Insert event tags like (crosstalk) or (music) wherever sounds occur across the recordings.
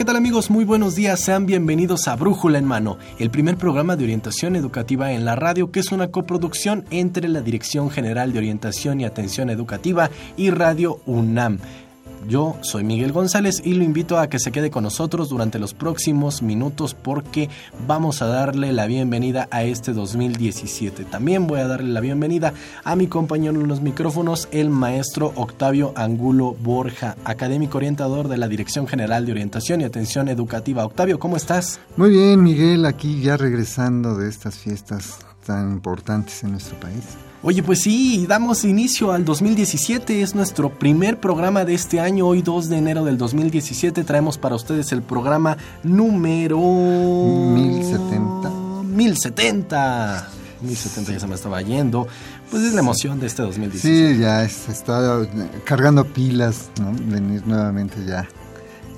¿Qué tal amigos? Muy buenos días, sean bienvenidos a Brújula en Mano, el primer programa de orientación educativa en la radio que es una coproducción entre la Dirección General de Orientación y Atención Educativa y Radio UNAM. Yo soy Miguel González y lo invito a que se quede con nosotros durante los próximos minutos porque vamos a darle la bienvenida a este 2017. También voy a darle la bienvenida a mi compañero en los micrófonos, el maestro Octavio Angulo Borja, académico orientador de la Dirección General de Orientación y Atención Educativa. Octavio, ¿cómo estás? Muy bien, Miguel, aquí ya regresando de estas fiestas tan importantes en nuestro país. Oye, pues sí, damos inicio al 2017, es nuestro primer programa de este año, hoy 2 de enero del 2017 traemos para ustedes el programa número... 1070. 1070. 1070 ya se me estaba yendo. Pues es la emoción de este 2017. Sí, ya está cargando pilas, ¿no? Venir nuevamente ya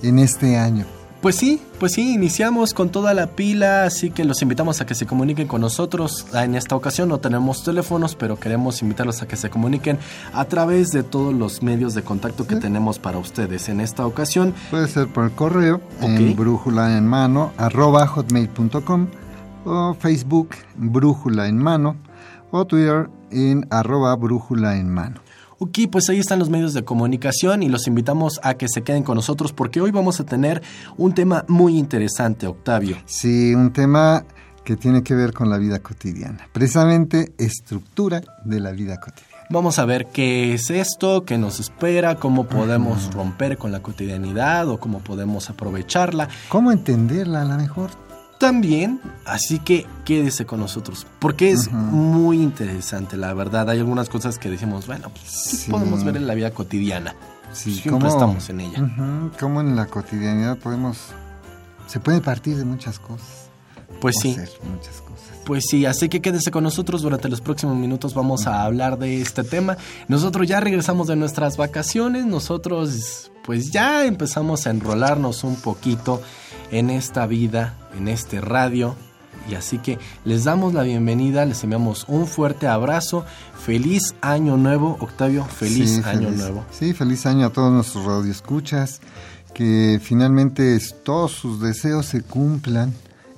en este año. Pues sí, pues sí, iniciamos con toda la pila, así que los invitamos a que se comuniquen con nosotros. Ah, en esta ocasión no tenemos teléfonos, pero queremos invitarlos a que se comuniquen a través de todos los medios de contacto que tenemos para ustedes. En esta ocasión... Puede ser por el correo, en brújula en mano, arroba hotmail.com, o Facebook, brújula en mano, o Twitter en arroba brújula en mano. Ok, pues ahí están los medios de comunicación y los invitamos a que se queden con nosotros porque hoy vamos a tener un tema muy interesante, Octavio. Sí, un tema que tiene que ver con la vida cotidiana, precisamente estructura de la vida cotidiana. Vamos a ver qué es esto, qué nos espera, cómo podemos romper con la cotidianidad o cómo podemos aprovecharla. ¿Cómo entenderla a lo mejor? También, así que quédese con nosotros, porque es muy interesante, la verdad. Hay algunas cosas que decimos, bueno, pues, ¿qué podemos ver en la vida cotidiana? Sí, Siempre estamos en ella. ¿Cómo en la cotidianidad podemos... Se puede partir de muchas cosas. Pues sí. muchas cosas. Pues sí, así que quédese con nosotros durante los próximos minutos vamos a hablar de este tema. Nosotros ya regresamos de nuestras vacaciones, nosotros pues ya empezamos a enrolarnos un poquito en esta vida, en este radio. Y así que les damos la bienvenida, les enviamos un fuerte abrazo. Feliz año nuevo, Octavio, feliz año nuevo. Sí, feliz año a todos nuestros radioescuchas. Que finalmente todos sus deseos se cumplan.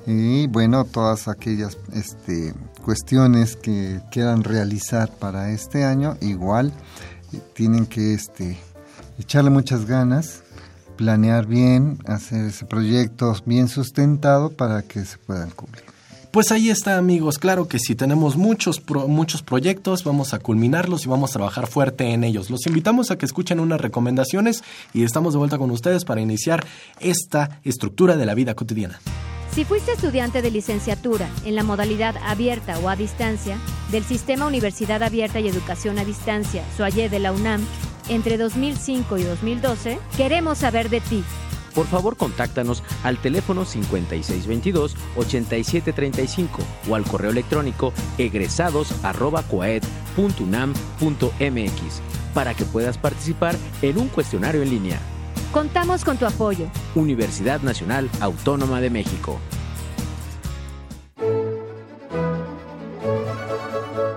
Y bueno, todas aquellas este, cuestiones que quieran realizar para este año, igual eh, tienen que este, echarle muchas ganas planear bien, hacer ese proyecto bien sustentado para que se puedan cumplir. Pues ahí está amigos, claro que sí, tenemos muchos, muchos proyectos, vamos a culminarlos y vamos a trabajar fuerte en ellos. Los invitamos a que escuchen unas recomendaciones y estamos de vuelta con ustedes para iniciar esta estructura de la vida cotidiana. Si fuiste estudiante de licenciatura en la modalidad abierta o a distancia del Sistema Universidad Abierta y Educación a Distancia, SUAYE de la UNAM, entre 2005 y 2012, queremos saber de ti. Por favor, contáctanos al teléfono 5622-8735 o al correo electrónico egresados.coaed.unam.mx para que puedas participar en un cuestionario en línea. Contamos con tu apoyo. Universidad Nacional Autónoma de México.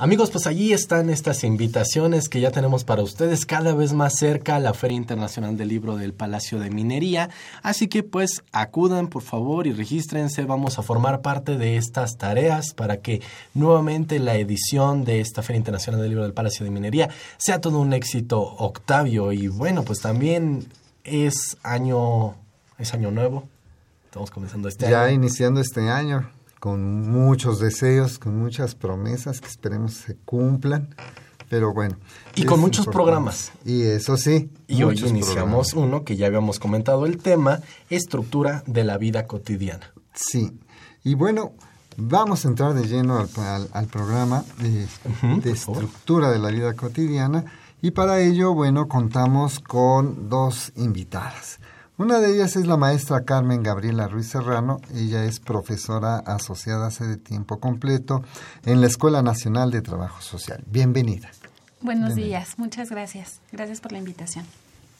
Amigos, pues allí están estas invitaciones que ya tenemos para ustedes cada vez más cerca a la Feria Internacional del Libro del Palacio de Minería. Así que pues acudan por favor y regístrense. Vamos a formar parte de estas tareas para que nuevamente la edición de esta Feria Internacional del Libro del Palacio de Minería sea todo un éxito, Octavio. Y bueno, pues también es año, es año nuevo. Estamos comenzando este año. Ya iniciando este año con muchos deseos, con muchas promesas que esperemos se cumplan. Pero bueno. Y con muchos programas. Y eso sí. Y hoy iniciamos uno que ya habíamos comentado el tema, estructura de la vida cotidiana. Sí. Y bueno, vamos a entrar de lleno al, programa de, de estructura de la vida cotidiana. Y para ello, bueno, contamos con dos invitadas. Una de ellas es la maestra Carmen Gabriela Ruiz Serrano. Ella es profesora asociada hace de tiempo completo en la Escuela Nacional de Trabajo Social. Bienvenida. Buenos días, muchas gracias. Gracias por la invitación.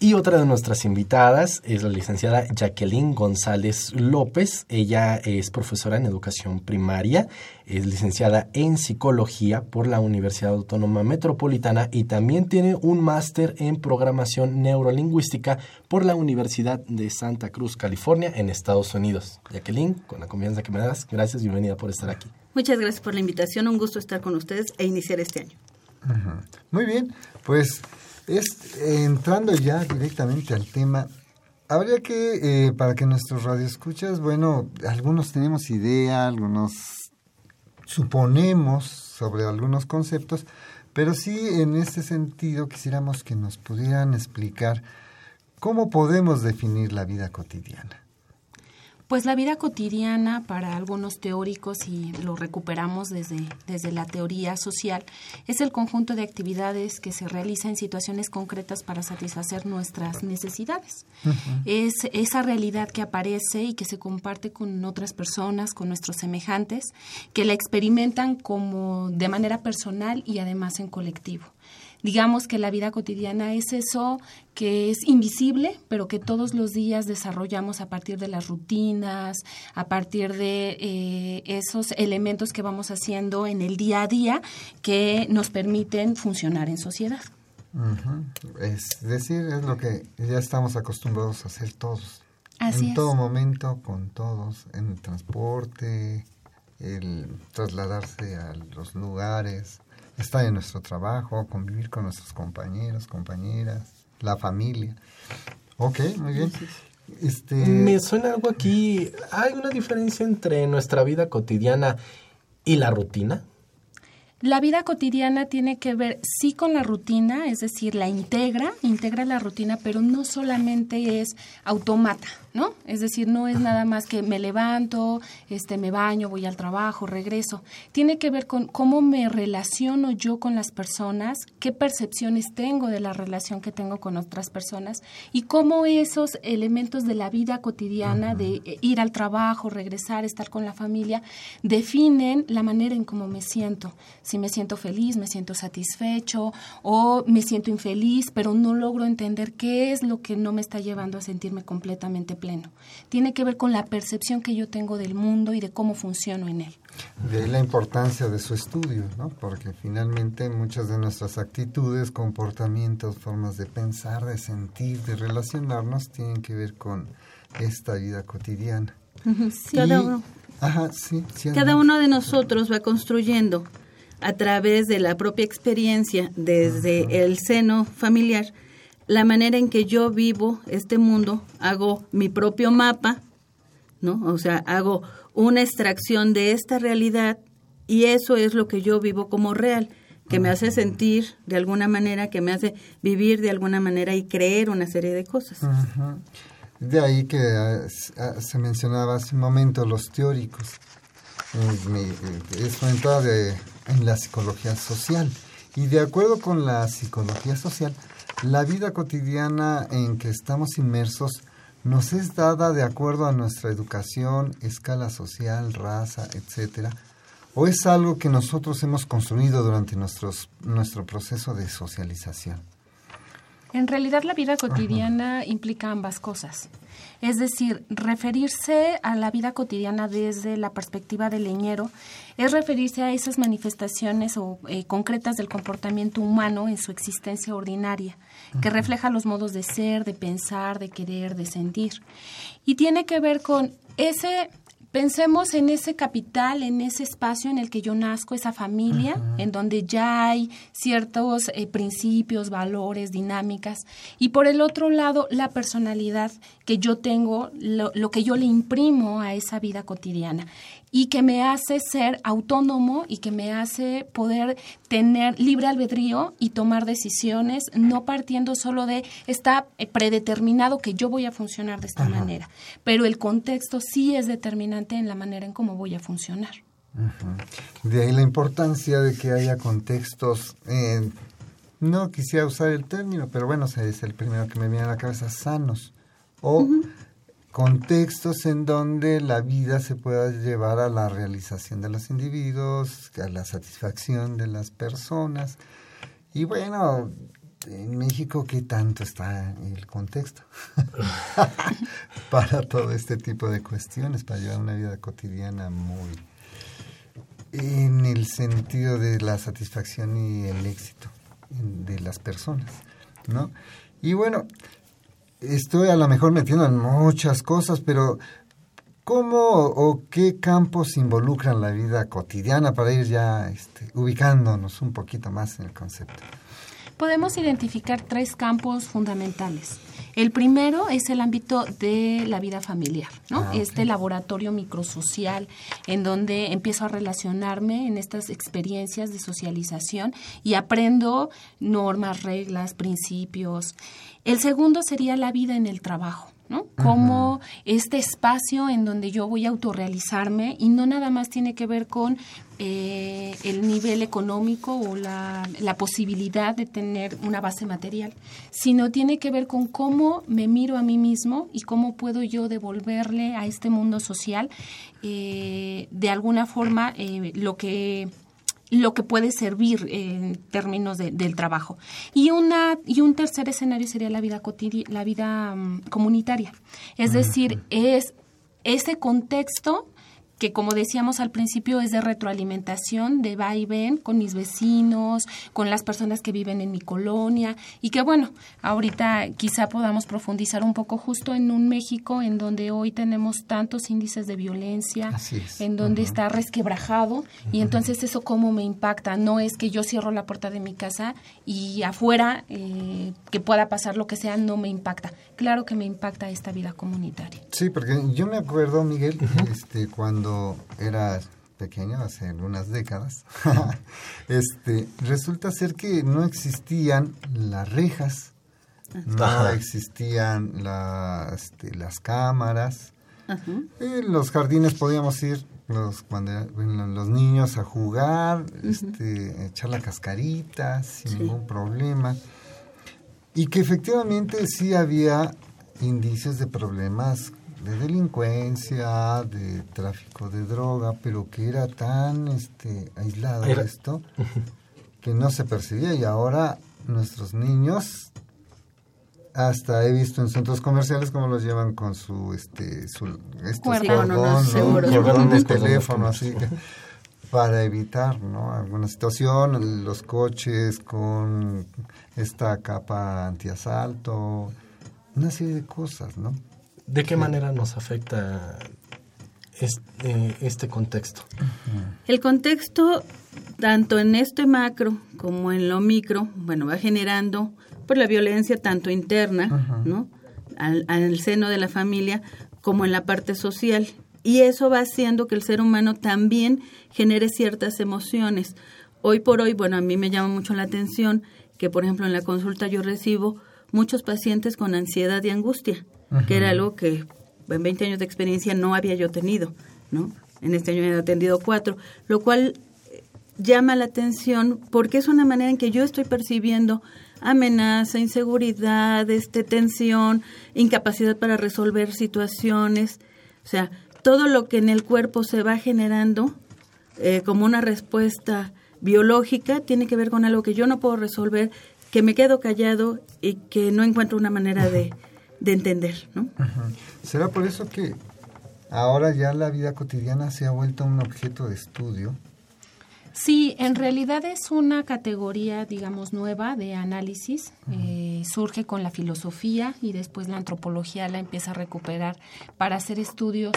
Y otra de nuestras invitadas es la licenciada Jacqueline González López. Ella es profesora en educación primaria, es licenciada en psicología por la Universidad Autónoma Metropolitana y también tiene un máster en programación neurolingüística por la Universidad de Santa Cruz, California, en Estados Unidos. Jacqueline, con la confianza que me das, gracias y bienvenida por estar aquí. Muchas gracias por la invitación, un gusto estar con ustedes e iniciar este año. Muy bien, pues es, entrando ya directamente al tema, habría que, eh, para que nuestros radioescuchas, bueno, algunos tenemos idea, algunos suponemos sobre algunos conceptos, pero sí en este sentido quisiéramos que nos pudieran explicar cómo podemos definir la vida cotidiana. Pues la vida cotidiana para algunos teóricos, y lo recuperamos desde, desde la teoría social, es el conjunto de actividades que se realizan en situaciones concretas para satisfacer nuestras necesidades. Es esa realidad que aparece y que se comparte con otras personas, con nuestros semejantes, que la experimentan como de manera personal y además en colectivo digamos que la vida cotidiana es eso que es invisible, pero que todos los días desarrollamos a partir de las rutinas, a partir de eh, esos elementos que vamos haciendo en el día a día que nos permiten funcionar en sociedad. Es decir, es lo que ya estamos acostumbrados a hacer todos. en todo momento, con todos, en el transporte, el trasladarse a los lugares, estar en nuestro trabajo, convivir con nuestros compañeros, compañeras, la familia. Ok, muy bien. Este... Me suena algo aquí. ¿Hay una diferencia entre nuestra vida cotidiana y la rutina? La vida cotidiana tiene que ver sí con la rutina, es decir, la integra, integra la rutina, pero no solamente es automata, ¿no? Es decir, no es nada más que me levanto, este me baño, voy al trabajo, regreso. Tiene que ver con cómo me relaciono yo con las personas, qué percepciones tengo de la relación que tengo con otras personas y cómo esos elementos de la vida cotidiana de eh, ir al trabajo, regresar, estar con la familia definen la manera en cómo me siento si me siento feliz, me siento satisfecho o me siento infeliz, pero no logro entender qué es lo que no me está llevando a sentirme completamente pleno. Tiene que ver con la percepción que yo tengo del mundo y de cómo funciono en él. De ahí la importancia de su estudio, ¿no? Porque finalmente muchas de nuestras actitudes, comportamientos, formas de pensar, de sentir, de relacionarnos tienen que ver con esta vida cotidiana. cada, uno, cada uno de nosotros va construyendo a través de la propia experiencia desde el seno familiar, la manera en que yo vivo este mundo, hago mi propio mapa, ¿no? O sea, hago una extracción de esta realidad y eso es lo que yo vivo como real, que me hace sentir de alguna manera, que me hace vivir de alguna manera y creer una serie de cosas. De ahí que ah, ah, se mencionaba hace un momento los teóricos. Es una de en la psicología social. Y de acuerdo con la psicología social, la vida cotidiana en que estamos inmersos nos es dada de acuerdo a nuestra educación, escala social, raza, etcétera, o es algo que nosotros hemos construido durante nuestros, nuestro proceso de socialización. En realidad la vida cotidiana implica ambas cosas. Es decir, referirse a la vida cotidiana desde la perspectiva del leñero es referirse a esas manifestaciones o, eh, concretas del comportamiento humano en su existencia ordinaria, que refleja los modos de ser, de pensar, de querer, de sentir. Y tiene que ver con ese Pensemos en ese capital, en ese espacio en el que yo nazco, esa familia, en donde ya hay ciertos eh, principios, valores, dinámicas. Y por el otro lado, la personalidad que yo tengo, lo que yo le imprimo a esa vida cotidiana y que me hace ser autónomo y que me hace poder tener libre albedrío y tomar decisiones, no partiendo solo de está predeterminado que yo voy a funcionar de esta manera, pero el contexto sí es determinante en la manera en cómo voy a funcionar. De ahí la importancia de que haya contextos, eh, no quisiera usar el término, pero bueno, es el primero que me viene a la cabeza, sanos. O contextos en donde la vida se pueda llevar a la realización de los individuos, a la satisfacción de las personas. Y bueno, en México, ¿qué tanto está el contexto (laughs) para todo este tipo de cuestiones, para llevar una vida cotidiana muy en el sentido de la satisfacción y el éxito de las personas, ¿no? Y bueno, estoy a lo mejor metiendo en muchas cosas, pero ¿cómo o qué campos involucran la vida cotidiana para ir ya este, ubicándonos un poquito más en el concepto? Podemos identificar tres campos fundamentales. El primero es el ámbito de la vida familiar, ¿no? Ah, este laboratorio microsocial en donde empiezo a relacionarme en estas experiencias de socialización y aprendo normas, reglas, principios. El segundo sería la vida en el trabajo. ¿no? Como este espacio en donde yo voy a autorrealizarme y no nada más tiene que ver con eh, el nivel económico o la, posibilidad de tener una base material, sino tiene que ver con cómo me miro a mí mismo y cómo puedo yo devolverle a este mundo social eh, de alguna forma eh, lo que lo que puede servir en términos del trabajo. Y, una, y un tercer escenario sería la vida, la vida mm, comunitaria. Es decir, es ese contexto que como decíamos al principio es de retroalimentación, de va y ven con mis vecinos, con las personas que viven en mi colonia y que bueno, ahorita quizá podamos profundizar un poco justo en un México en donde hoy tenemos tantos índices de violencia, en donde está resquebrajado y entonces eso cómo me impacta, no es que yo cierro la puerta de mi casa y afuera eh, que pueda pasar lo que sea, no me impacta. Claro que me impacta esta vida comunitaria. Sí, porque yo me acuerdo, Miguel, este, cuando era pequeño, hace algunas décadas, (laughs) este, resulta ser que no existían las rejas, no existían este, las cámaras. En los jardines podíamos ir los, cuando, los niños a jugar, este, echar la cascarita sin ningún problema. Y que efectivamente sí había indicios de problemas de delincuencia, de tráfico de droga, pero que era tan este, aislado esto (laughs) que no se percibía. Y ahora nuestros niños hasta he visto en centros comerciales cómo los llevan con su este su este cordón, de teléfono así para evitar ¿no? alguna situación los coches con esta capa antiasalto una serie de cosas no ¿De qué manera nos afecta este, este contexto? El contexto, tanto en este macro como en lo micro, bueno, va generando por la violencia tanto interna, ¿no? Al, al, seno de la familia como en la parte social. Y eso va haciendo que el ser humano también genere ciertas emociones. Hoy por hoy, bueno, a mí me llama mucho la atención que, por ejemplo, en la consulta yo recibo muchos pacientes con ansiedad y angustia que era algo que en 20 años de experiencia no había yo tenido, ¿no? En este año he atendido cuatro, lo cual eh, llama la atención porque es una manera en que yo estoy percibiendo amenaza, inseguridad, este, tensión, incapacidad para resolver situaciones, o sea, todo lo que en el cuerpo se va generando eh, como una respuesta biológica tiene que ver con algo que yo no puedo resolver, que me quedo callado y que no encuentro una manera de, de entender, ¿no? ¿Será por eso que ahora ya la vida cotidiana se ha vuelto un objeto de estudio? Sí, en realidad es una categoría, digamos, nueva de análisis. Eh, surge con la filosofía y después la antropología la empieza a recuperar para hacer estudios,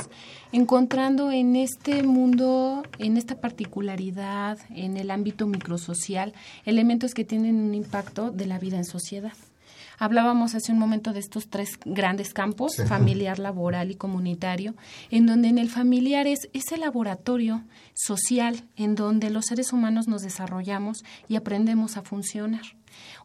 encontrando en este mundo, en esta particularidad, en el ámbito microsocial, elementos que tienen un impacto de la vida en sociedad. Hablábamos hace un momento de estos tres grandes campos, familiar, laboral y comunitario, en donde en el familiar es ese laboratorio social en donde los seres humanos nos desarrollamos y aprendemos a funcionar.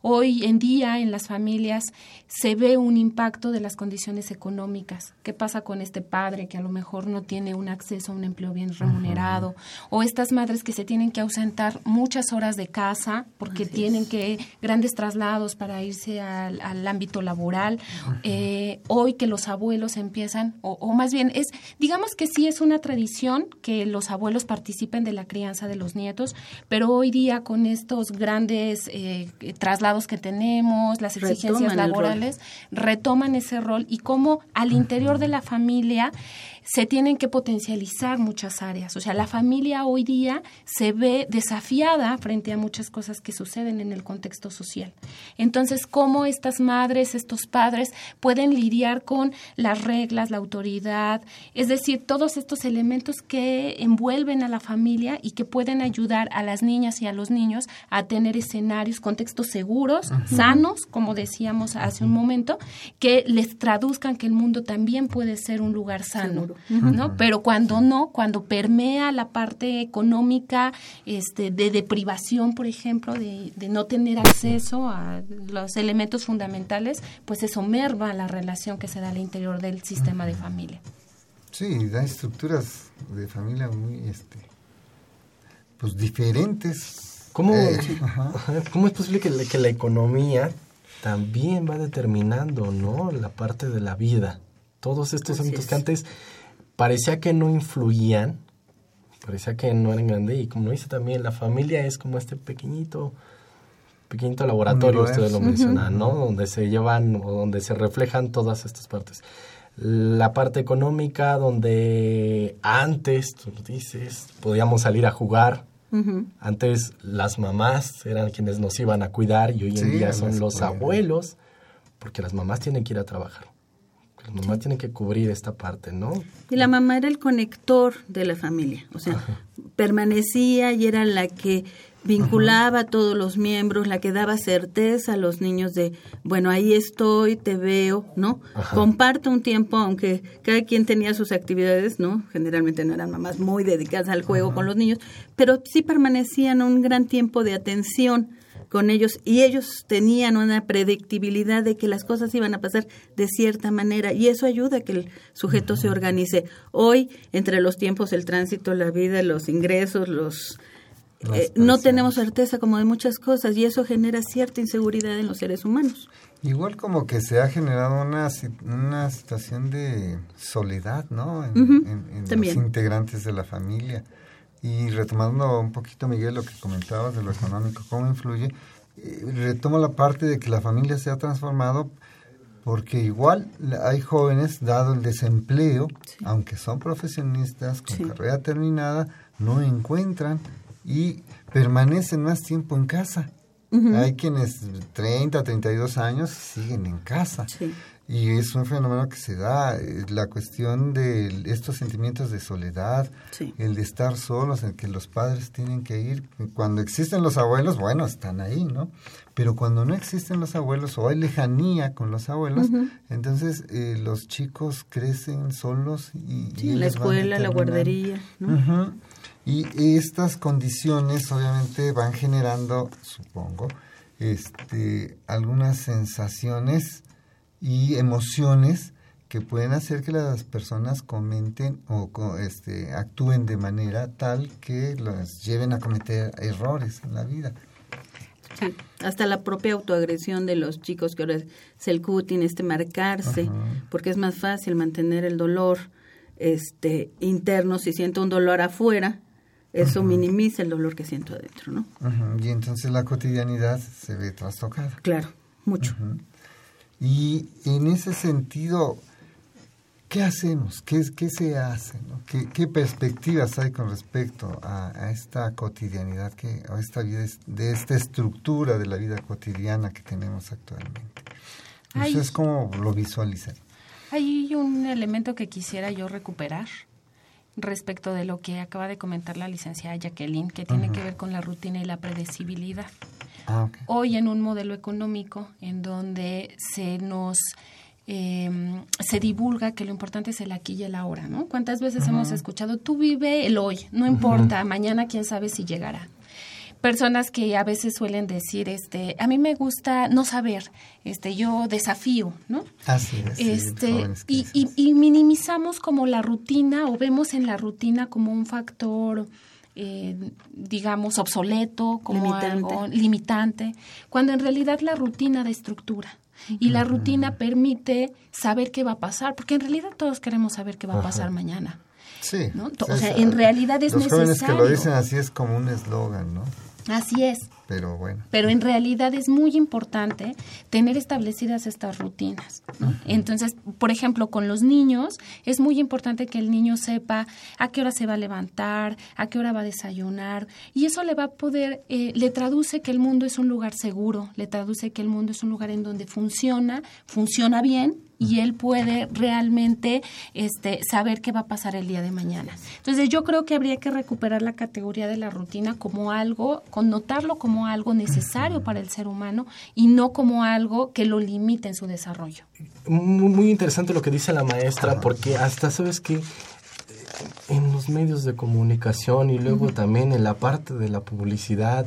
Hoy en día en las familias se ve un impacto de las condiciones económicas. ¿Qué pasa con este padre que a lo mejor no tiene un acceso a un empleo bien remunerado? O estas madres que se tienen que ausentar muchas horas de casa porque tienen que grandes traslados para irse al, ámbito laboral. Eh, hoy que los abuelos empiezan, o, más bien es, digamos que sí es una tradición que los abuelos participen de la crianza de los nietos, pero hoy día con estos grandes eh, traslados que tenemos, las exigencias laborales, retoman ese rol y cómo al interior de la familia se tienen que potencializar muchas áreas. O sea, la familia hoy día se ve desafiada frente a muchas cosas que suceden en el contexto social. Entonces, ¿cómo estas madres, estos padres pueden lidiar con las reglas, la autoridad? Es decir, todos estos elementos que envuelven a la familia y que pueden ayudar a las niñas y a los niños a tener escenarios, contextos seguros, sanos, como decíamos hace un momento, que les traduzcan que el mundo también puede ser un lugar sano. ¿No? Pero cuando no, cuando permea la parte económica este, de deprivación, por ejemplo, de, no tener acceso a los elementos fundamentales, pues eso merva la relación que se da al interior del sistema de familia. Sí, da estructuras de familia muy, este, pues diferentes. ¿Cómo, eh, ¿cómo es posible que, que la economía también va determinando, ¿no? La parte de la vida. Todos estos ámbitos que antes parecía que no influían, parecía que no eran grandes y como dice también, la familia es como este pequeñito, pequeñito laboratorio, ustedes lo mencionan, ¿no? Donde se llevan o donde se reflejan todas estas partes. La parte económica, donde antes, tú dices, podíamos salir a jugar. Antes las mamás eran quienes nos iban a cuidar y hoy en día son los abuelos, porque las mamás tienen que ir a trabajar. La mamá tiene que cubrir esta parte, ¿no? Y la mamá era el conector de la familia, o sea, permanecía y era la que vinculaba a todos los miembros, la que daba certeza a los niños de, bueno, ahí estoy, te veo, ¿no? Comparto un tiempo, aunque cada quien tenía sus actividades, ¿no? Generalmente no eran mamás muy dedicadas al juego con los niños, pero sí permanecían un gran tiempo de atención con ellos y ellos tenían una predictibilidad de que las cosas iban a pasar de cierta manera y eso ayuda a que el sujeto se organice. Hoy, entre los tiempos, el tránsito, la vida, los ingresos, los... Eh, no tenemos certeza como de muchas cosas y eso genera cierta inseguridad en los seres humanos. Igual como que se ha generado una, una situación de soledad, ¿no? En, los integrantes de la familia. Y retomando un poquito, Miguel, lo que comentabas de lo económico, cómo influye, eh, retomo la parte de que la familia se ha transformado porque igual hay jóvenes, dado el desempleo, aunque son profesionistas con carrera terminada, no encuentran y permanecen más tiempo en casa. Hay quienes 30, 32 años siguen en casa. Sí. Y es un fenómeno que se da, eh, la cuestión de estos sentimientos de soledad, el de estar solos, en que los padres tienen que ir. Cuando existen los abuelos, bueno, están ahí, ¿no? Pero cuando no existen los abuelos o hay lejanía con los abuelos, entonces eh, los chicos crecen solos y... Sí, la escuela, la guardería. ¿no? Y estas condiciones obviamente van generando, supongo, este, algunas sensaciones y emociones que pueden hacer que las personas comenten o este, actúen de manera tal que los lleven a cometer errores en la vida. Sí, hasta la propia autoagresión de los chicos que ahora es el cutting, este marcarse, porque es más fácil mantener el dolor este interno si siento un dolor afuera Eso minimiza el dolor que siento adentro, ¿no? Y entonces la cotidianidad se ve trastocada. Claro, mucho. Y en ese sentido, ¿qué hacemos? ¿Qué, qué se hace? ¿Qué, perspectivas hay con respecto a, esta cotidianidad, que, a esta vida, de esta estructura de la vida cotidiana que tenemos actualmente? es ¿cómo lo visualizan? Hay un elemento que quisiera yo recuperar respecto de lo que acaba de comentar la licenciada Jacqueline, que tiene que ver con la rutina y la predecibilidad. Ah, Hoy en un modelo económico en donde se nos eh, se divulga que lo importante es el aquí y el ahora, ¿no? ¿Cuántas veces hemos escuchado, tú vive el hoy, no importa, mañana quién sabe si llegará? personas que a veces suelen decir, este, a mí me gusta no saber, este, yo desafío, ¿no? Así es. Este, y, y, minimizamos como la rutina o vemos en la rutina como un factor, eh, digamos, obsoleto, como algo limitante, cuando en realidad la rutina da estructura. Y la rutina permite saber qué va a pasar, porque en realidad todos queremos saber qué va a pasar mañana. Sí. O sea, en realidad es necesario. Los jóvenes que lo dicen así es como un eslogan, ¿no? Así es. Pero bueno. Pero en realidad es muy importante tener establecidas estas rutinas. Entonces, por ejemplo, con los niños es muy importante que el niño sepa a qué hora se va a levantar, a qué hora va a desayunar y eso le va a poder, eh, le traduce que el mundo es un lugar seguro, le traduce que el mundo es un lugar en donde funciona, funciona bien y él puede realmente este, saber qué va a pasar el día de mañana. Entonces yo creo que habría que recuperar la categoría de la rutina como algo, connotarlo como algo necesario para el ser humano y no como algo que lo limite en su desarrollo. Muy, interesante lo que dice la maestra, porque hasta sabes que en los medios de comunicación y luego también en la parte de la publicidad,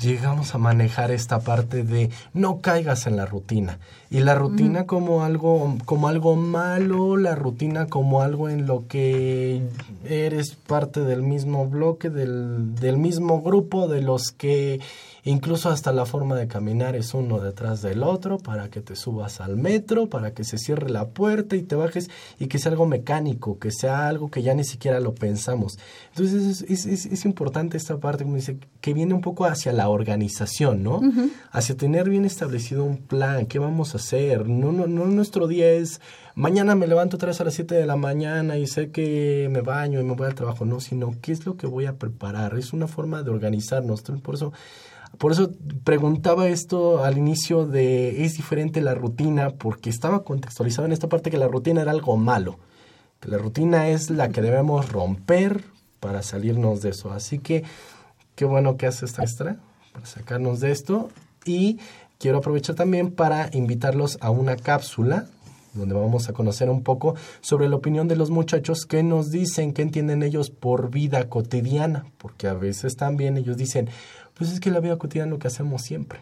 llegamos a manejar esta parte de no caigas en la rutina. Y la rutina como algo como algo malo la rutina como algo en lo que eres parte del mismo bloque del, del mismo grupo de los que Incluso hasta la forma de caminar es uno detrás del otro para que te subas al metro, para que se cierre la puerta y te bajes y que sea algo mecánico, que sea algo que ya ni siquiera lo pensamos. Entonces es, es, es importante esta parte como dice, que viene un poco hacia la organización, ¿no? Hacia tener bien establecido un plan, qué vamos a hacer. No, no, no nuestro día es mañana me levanto vez a las 7 de la mañana y sé que me baño y me voy al trabajo, no, sino qué es lo que voy a preparar. Es una forma de organizarnos. Por eso por eso preguntaba esto al inicio de es diferente la rutina porque estaba contextualizado en esta parte que la rutina era algo malo, que la rutina es la que debemos romper para salirnos de eso. Así que qué bueno que hace esta extra para sacarnos de esto y quiero aprovechar también para invitarlos a una cápsula donde vamos a conocer un poco sobre la opinión de los muchachos que nos dicen, qué entienden ellos por vida cotidiana, porque a veces también ellos dicen, pues es que la vida cotidiana es lo que hacemos siempre.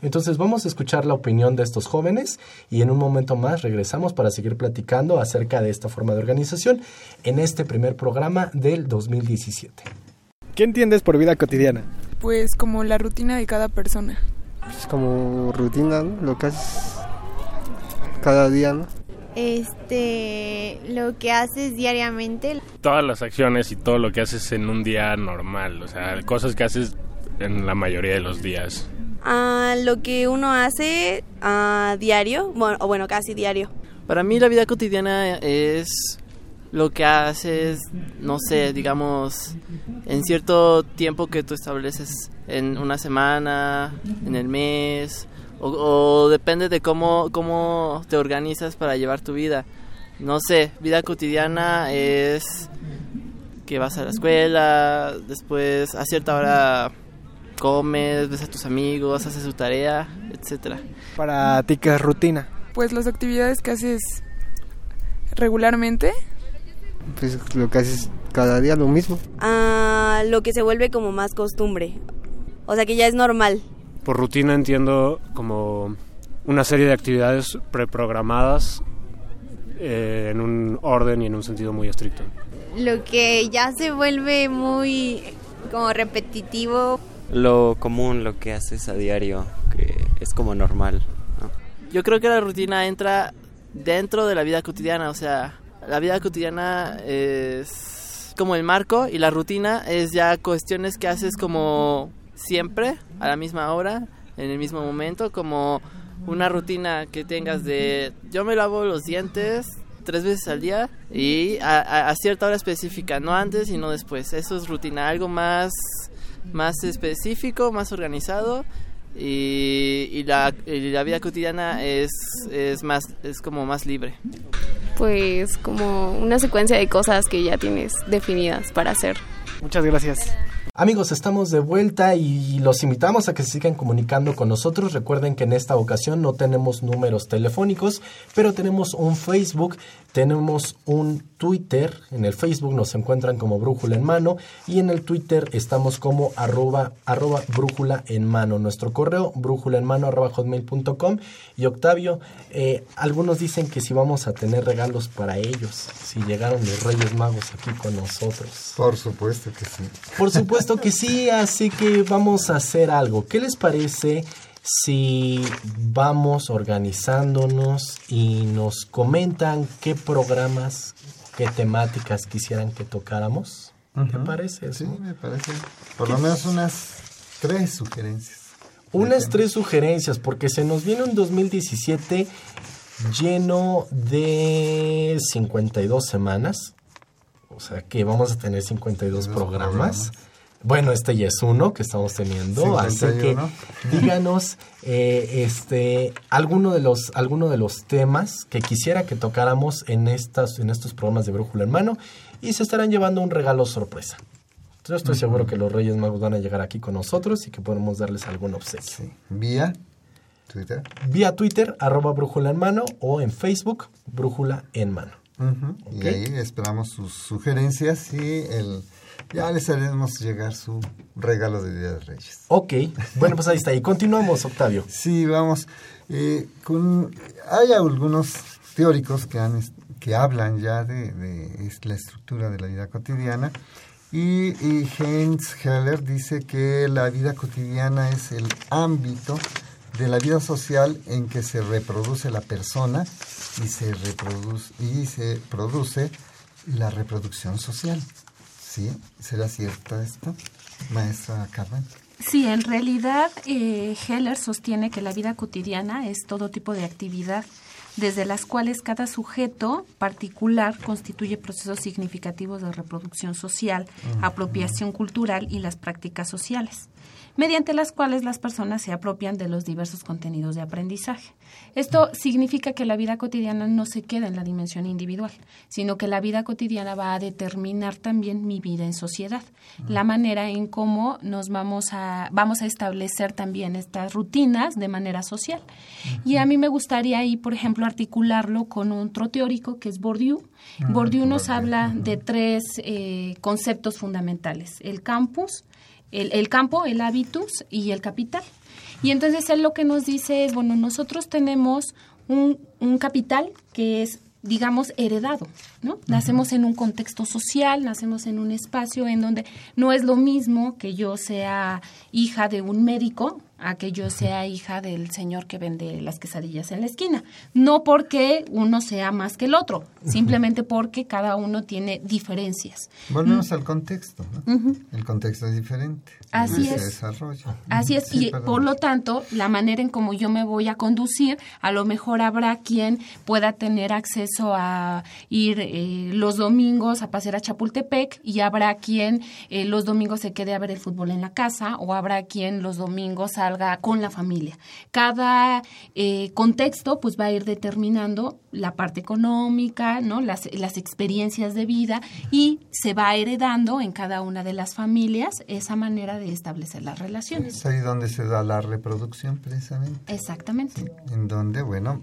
Entonces vamos a escuchar la opinión de estos jóvenes y en un momento más regresamos para seguir platicando acerca de esta forma de organización en este primer programa del 2017. ¿Qué entiendes por vida cotidiana? Pues como la rutina de cada persona. Pues como rutina, lo que haces cada día, ¿no? Este, lo que haces diariamente. Todas las acciones y todo lo que haces en un día normal, o sea, cosas que haces en la mayoría de los días? Ah, lo que uno hace a diario, bueno, o bueno, casi diario. Para mí la vida cotidiana es lo que haces, no sé, digamos, en cierto tiempo que tú estableces, en una semana, en el mes, o, o, depende de cómo, cómo te organizas para llevar tu vida. No sé, vida cotidiana es que vas a la escuela, después a cierta hora comes, ves a tus amigos, haces su tarea, etcétera. Para ti, ¿qué es rutina? Pues las actividades que haces regularmente. Pues lo que haces cada día lo mismo. Ah, lo que se vuelve como más costumbre. O sea que ya es normal. Por rutina entiendo como una serie de actividades preprogramadas eh, en un orden y en un sentido muy estricto. Lo que ya se vuelve muy como repetitivo lo común, lo que haces a diario, que es como normal. Yo creo que la rutina entra dentro de la vida cotidiana, o sea, la vida cotidiana es como el marco y la rutina es ya cuestiones que haces como siempre, a la misma hora, en el mismo momento, como una rutina que tengas de yo me lavo los dientes tres veces al día y a, cierta hora específica, no antes y no después. Eso es rutina, algo más, más específico, más organizado y, la, la, vida cotidiana es, es, más, es como más libre. Pues como una secuencia de cosas que ya tienes definidas para hacer. Muchas gracias. Amigos, estamos de vuelta y los invitamos a que se sigan comunicando con nosotros. Recuerden que en esta ocasión no tenemos números telefónicos, pero tenemos un Facebook, tenemos un Twitter. En el Facebook nos encuentran como Brújula en Mano y en el Twitter estamos como arroba, arroba brújula en mano. Nuestro correo brújula en mano arroba hotmail.com. Y Octavio, eh, algunos dicen que si vamos a tener regalos para ellos, si llegaron los Reyes Magos aquí con nosotros. Por supuesto que sí. Por supuesto que sí, así que vamos a hacer algo. ¿Qué les parece si vamos organizándonos y nos comentan qué programas, qué temáticas quisieran que tocáramos? ¿Qué parece? Sí, me parece. Por lo menos unas tres sugerencias. Unas tres sugerencias, porque se nos viene un 2017 lleno de 52 semanas. O sea que vamos a tener 52 programas. Bueno, este ya es uno que estamos teniendo, así que díganos eh, este alguno de los alguno de los temas que quisiera que tocáramos en estas en estos programas de Brújula en mano y se estarán llevando un regalo sorpresa. Yo estoy seguro que los Reyes Magos van a llegar aquí con nosotros y que podemos darles algún obsequio. Vía Twitter. Vía Twitter, arroba Brújula en mano o en Facebook, Brújula en mano. Y ahí esperamos sus sugerencias y el ya les haremos llegar su regalo de Día de Reyes. Ok, bueno, pues ahí está. Y continuamos, Octavio. Sí, vamos. Eh, con, hay algunos teóricos que, han, que hablan ya de, la estructura de la vida cotidiana. Y, y Heinz Heller dice que la vida cotidiana es el ámbito de la vida social en que se reproduce la persona y se reproduce y se produce la reproducción social. ¿Sí? ¿Será cierto esto, maestra Carmen? Sí, en realidad eh, Heller sostiene que la vida cotidiana es todo tipo de actividad desde las cuales cada sujeto particular constituye procesos significativos de reproducción social, apropiación cultural y las prácticas sociales mediante las cuales las personas se apropian de los diversos contenidos de aprendizaje. Esto significa que la vida cotidiana no se queda en la dimensión individual, sino que la vida cotidiana va a determinar también mi vida en sociedad, la manera en cómo nos vamos a vamos a establecer también estas rutinas de manera social. Y a mí me gustaría ahí, por ejemplo, articularlo con otro teórico que es Bourdieu. Bourdieu nos habla de tres eh, conceptos fundamentales: el campus, el, campo, el habitus y el capital. Y entonces él lo que nos dice es, bueno, nosotros tenemos un, un capital que es digamos, heredado, ¿no? Nacemos en un contexto social, nacemos en un espacio en donde no es lo mismo que yo sea hija de un médico a que yo sea hija del señor que vende las quesadillas en la esquina. No porque uno sea más que el otro, simplemente porque cada uno tiene diferencias. Volvemos mm. al contexto, ¿no? El contexto es diferente. Así es. Así es, y por lo tanto, la manera en cómo yo me voy a conducir, a lo mejor habrá quien pueda tener acceso a ir eh, los domingos a pasear a Chapultepec y habrá quien eh, los domingos se quede a ver el fútbol en la casa o habrá quien los domingos a con la familia. Cada eh, contexto pues va a ir determinando la parte económica, ¿no? Las, las experiencias de vida y se va heredando en cada una de las familias esa manera de establecer las relaciones. Es ahí donde se da la reproducción precisamente. Exactamente. En donde, bueno,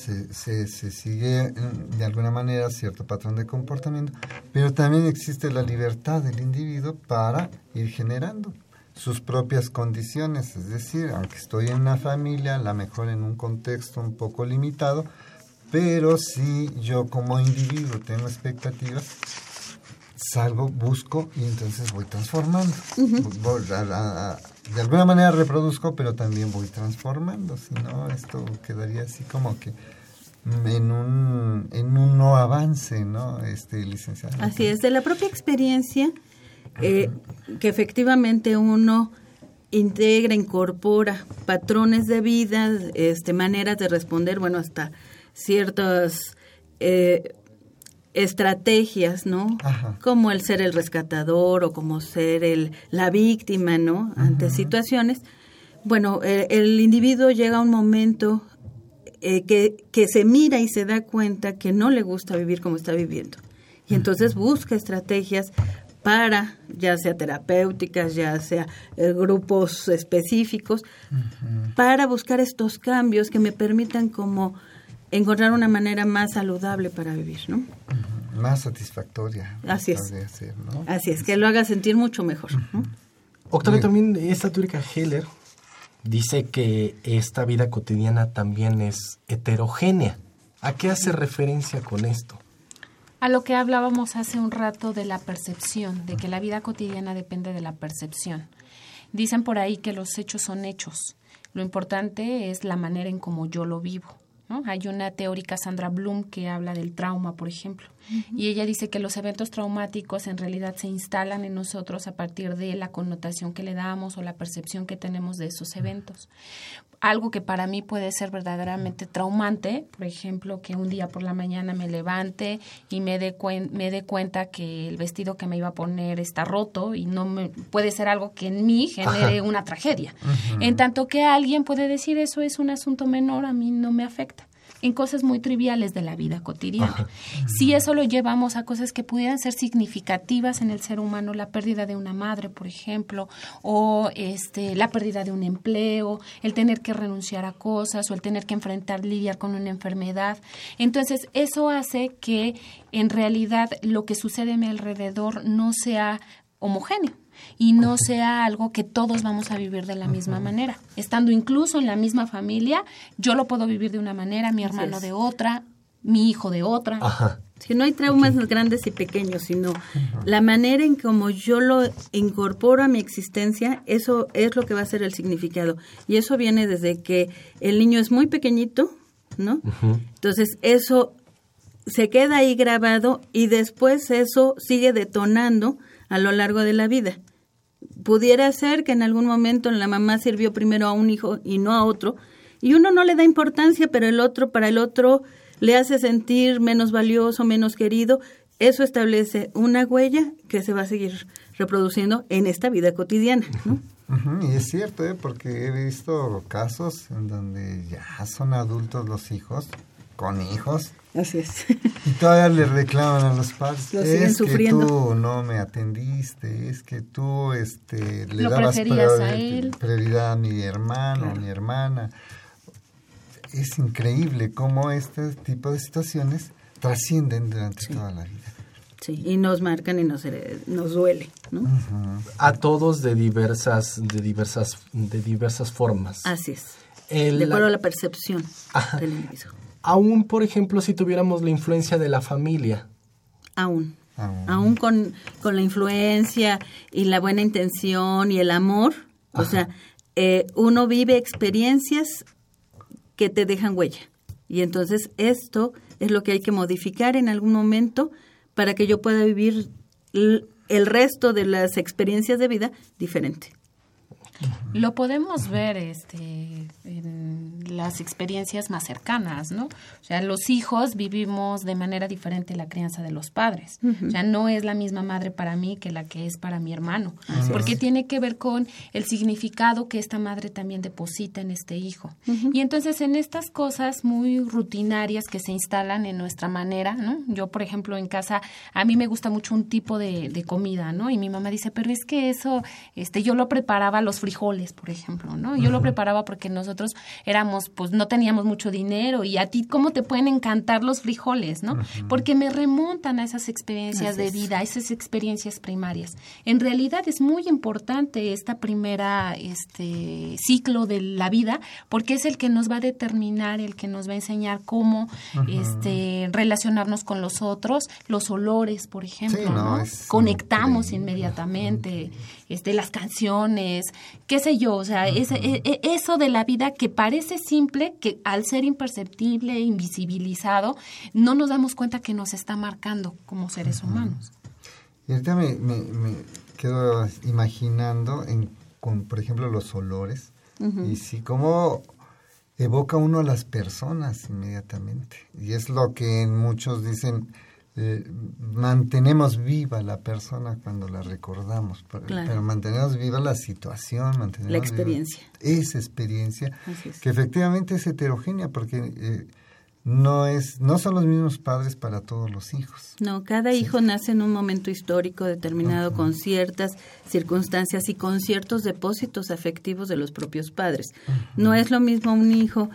se, sigue mm, de alguna manera cierto patrón de comportamiento, pero también existe la libertad del individuo para ir generando sus propias condiciones, es decir, aunque estoy en una familia, a lo mejor en un contexto un poco limitado, pero si yo como individuo tengo expectativas, salgo, busco y entonces voy transformando. de alguna manera reproduzco, pero también voy transformando, si no, esto quedaría así como que en un, en un no avance, ¿no, este, licenciado? Así es, de la propia experiencia, eh, que efectivamente uno integra, incorpora patrones de vida, este, maneras de responder, bueno, hasta ciertas eh, estrategias, ¿no? Como el ser el rescatador o como ser el, la víctima, ¿no? Ante situaciones. Bueno, eh, el individuo llega a un momento eh, que, que se mira y se da cuenta que no le gusta vivir como está viviendo. Y entonces busca estrategias para, ya sea terapéuticas, ya sea eh, grupos específicos, para buscar estos cambios que me permitan como encontrar una manera más saludable para vivir, ¿no? Más satisfactoria. Así es. Así es, que lo haga sentir mucho mejor. Octavio, también esta túrica Heller dice que esta vida cotidiana también es heterogénea. ¿A qué hace referencia con esto? A lo que hablábamos hace un rato de la percepción, de que la vida cotidiana depende de la percepción. Dicen por ahí que los hechos son hechos. Lo importante es la manera en cómo yo lo vivo. Hay una teórica, Sandra Bloom, que habla del trauma, por ejemplo, y ella dice que los eventos traumáticos en realidad se instalan en nosotros a partir de la connotación que le damos o la percepción que tenemos de esos eventos. Algo que para mí puede ser verdaderamente traumante, por ejemplo, que un día por la mañana me levante y me dé, me dé cuenta que el vestido que me iba a poner está roto y no me puede ser algo que en mí genere una tragedia. En tanto que alguien puede decir eso es un asunto menor, a mí no me afecta en cosas muy triviales de la vida cotidiana. Si eso lo llevamos a cosas que pudieran ser significativas en el ser humano, la pérdida de una madre, por ejemplo, o este, la pérdida de un empleo, el tener que renunciar a cosas o el tener que enfrentar, lidiar con una enfermedad. Entonces, eso hace que en realidad lo que sucede a mi alrededor no sea homogéneo y no sea algo que todos vamos a vivir de la misma manera. Estando incluso en la misma familia, yo lo puedo vivir de una manera, mi hermano de otra, mi hijo de otra. Si no hay traumas grandes y pequeños, sino la manera en como yo lo incorporo a mi existencia, eso es lo que va a ser el significado. Y eso viene desde que el niño es muy pequeñito, ¿no? Entonces, eso se queda ahí grabado y después eso sigue detonando a lo largo de la vida pudiera ser que en algún momento la mamá sirvió primero a un hijo y no a otro, y uno no le da importancia, pero el otro, para el otro, le hace sentir menos valioso, menos querido. Eso establece una huella que se va a seguir reproduciendo en esta vida cotidiana. y es cierto, ¿eh? porque he visto casos en donde ya son adultos los hijos, con hijos, Así es. Y todavía le reclaman a los padres. es que tú no me atendiste, es que tú este, le dabas prioridad a mi hermano, mi hermana. Es increíble cómo este tipo de situaciones trascienden durante toda la vida. Sí, y nos marcan y nos, nos duele, ¿no? A todos de diversas, de diversas, de diversas formas. Así es. de acuerdo a la percepción del individuo aún, por ejemplo, si tuviéramos la influencia de la familia. Aún. Aún, con, con, la influencia y la buena intención y el amor. O sea, eh, uno vive experiencias que te dejan huella. Y entonces esto es lo que hay que modificar en algún momento para que yo pueda vivir el resto de las experiencias de vida diferente. Lo podemos ver este, en las experiencias más cercanas, ¿no? O sea, los hijos vivimos de manera diferente la crianza de los padres. O sea, no es la misma madre para mí que la que es para mi hermano, porque tiene que ver con el significado que esta madre también deposita en este hijo. Y entonces en estas cosas muy rutinarias que se instalan en nuestra manera, ¿no? Yo, por ejemplo, en casa, a mí me gusta mucho un tipo de, de comida, ¿no? Y mi mamá dice, pero es que eso, este, yo lo preparaba los frijoles, por ejemplo, ¿no? Yo lo preparaba porque nosotros éramos, pues no teníamos mucho dinero. Y a ti, ¿cómo te pueden encantar los frijoles, ¿no? Porque me remontan a esas experiencias de vida, a esas experiencias primarias. En realidad es muy importante esta primera este ciclo de la vida porque es el que nos va a determinar, el que nos va a enseñar cómo este relacionarnos con los otros, los olores, por ejemplo, ¿no? Conectamos inmediatamente, este las canciones, qué sé yo, o sea, ese, e, e, eso de la vida que parece simple, que al ser imperceptible, invisibilizado, no nos damos cuenta que nos está marcando como seres humanos. Y ahorita me, me, quedo imaginando en, con, por ejemplo, los olores, y sí, cómo evoca uno a las personas inmediatamente. Y es lo que muchos dicen, eh, mantenemos viva la persona cuando la recordamos, pero, mantenemos viva la situación, mantenemos la experiencia. esa experiencia, que efectivamente es heterogénea, porque eh, no es no son los mismos padres para todos los hijos. No, cada hijo nace en un momento histórico determinado con ciertas circunstancias y con ciertos depósitos afectivos de los propios padres. No es lo mismo un hijo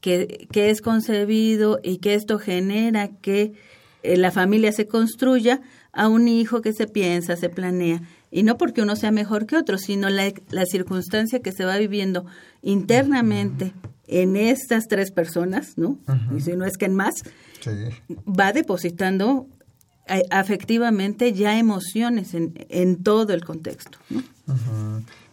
que, que es concebido y que esto genera que la familia se construya a un hijo que se piensa, se planea. Y no porque uno sea mejor que otro, sino la, la circunstancia que se va viviendo internamente en estas tres personas, ¿no? Y si no es que en más, va depositando eh, afectivamente ya emociones en, en todo el contexto. ¿no?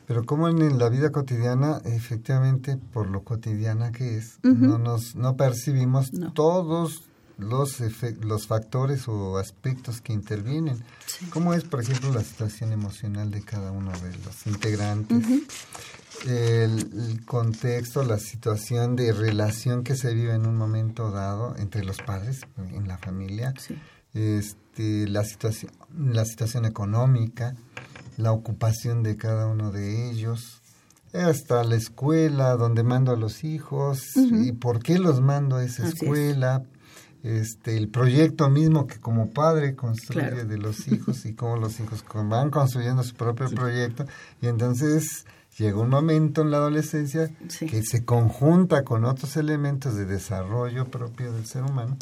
Pero como en, la vida cotidiana, efectivamente, por lo cotidiana que es, no nos no percibimos todos los, los factores o aspectos que intervienen. ¿Cómo es, por ejemplo, la situación emocional de cada uno de los integrantes? el, contexto, la situación de relación que se vive en un momento dado entre los padres, en la familia, este, la, situación, la situación económica, la ocupación de cada uno de ellos, hasta la escuela donde mando a los hijos y por qué los mando a esa escuela, este, el proyecto mismo que como padre construye de los hijos y cómo los hijos van construyendo su propio proyecto. Y entonces llega un momento en la adolescencia que se conjunta con otros elementos de desarrollo propio del ser humano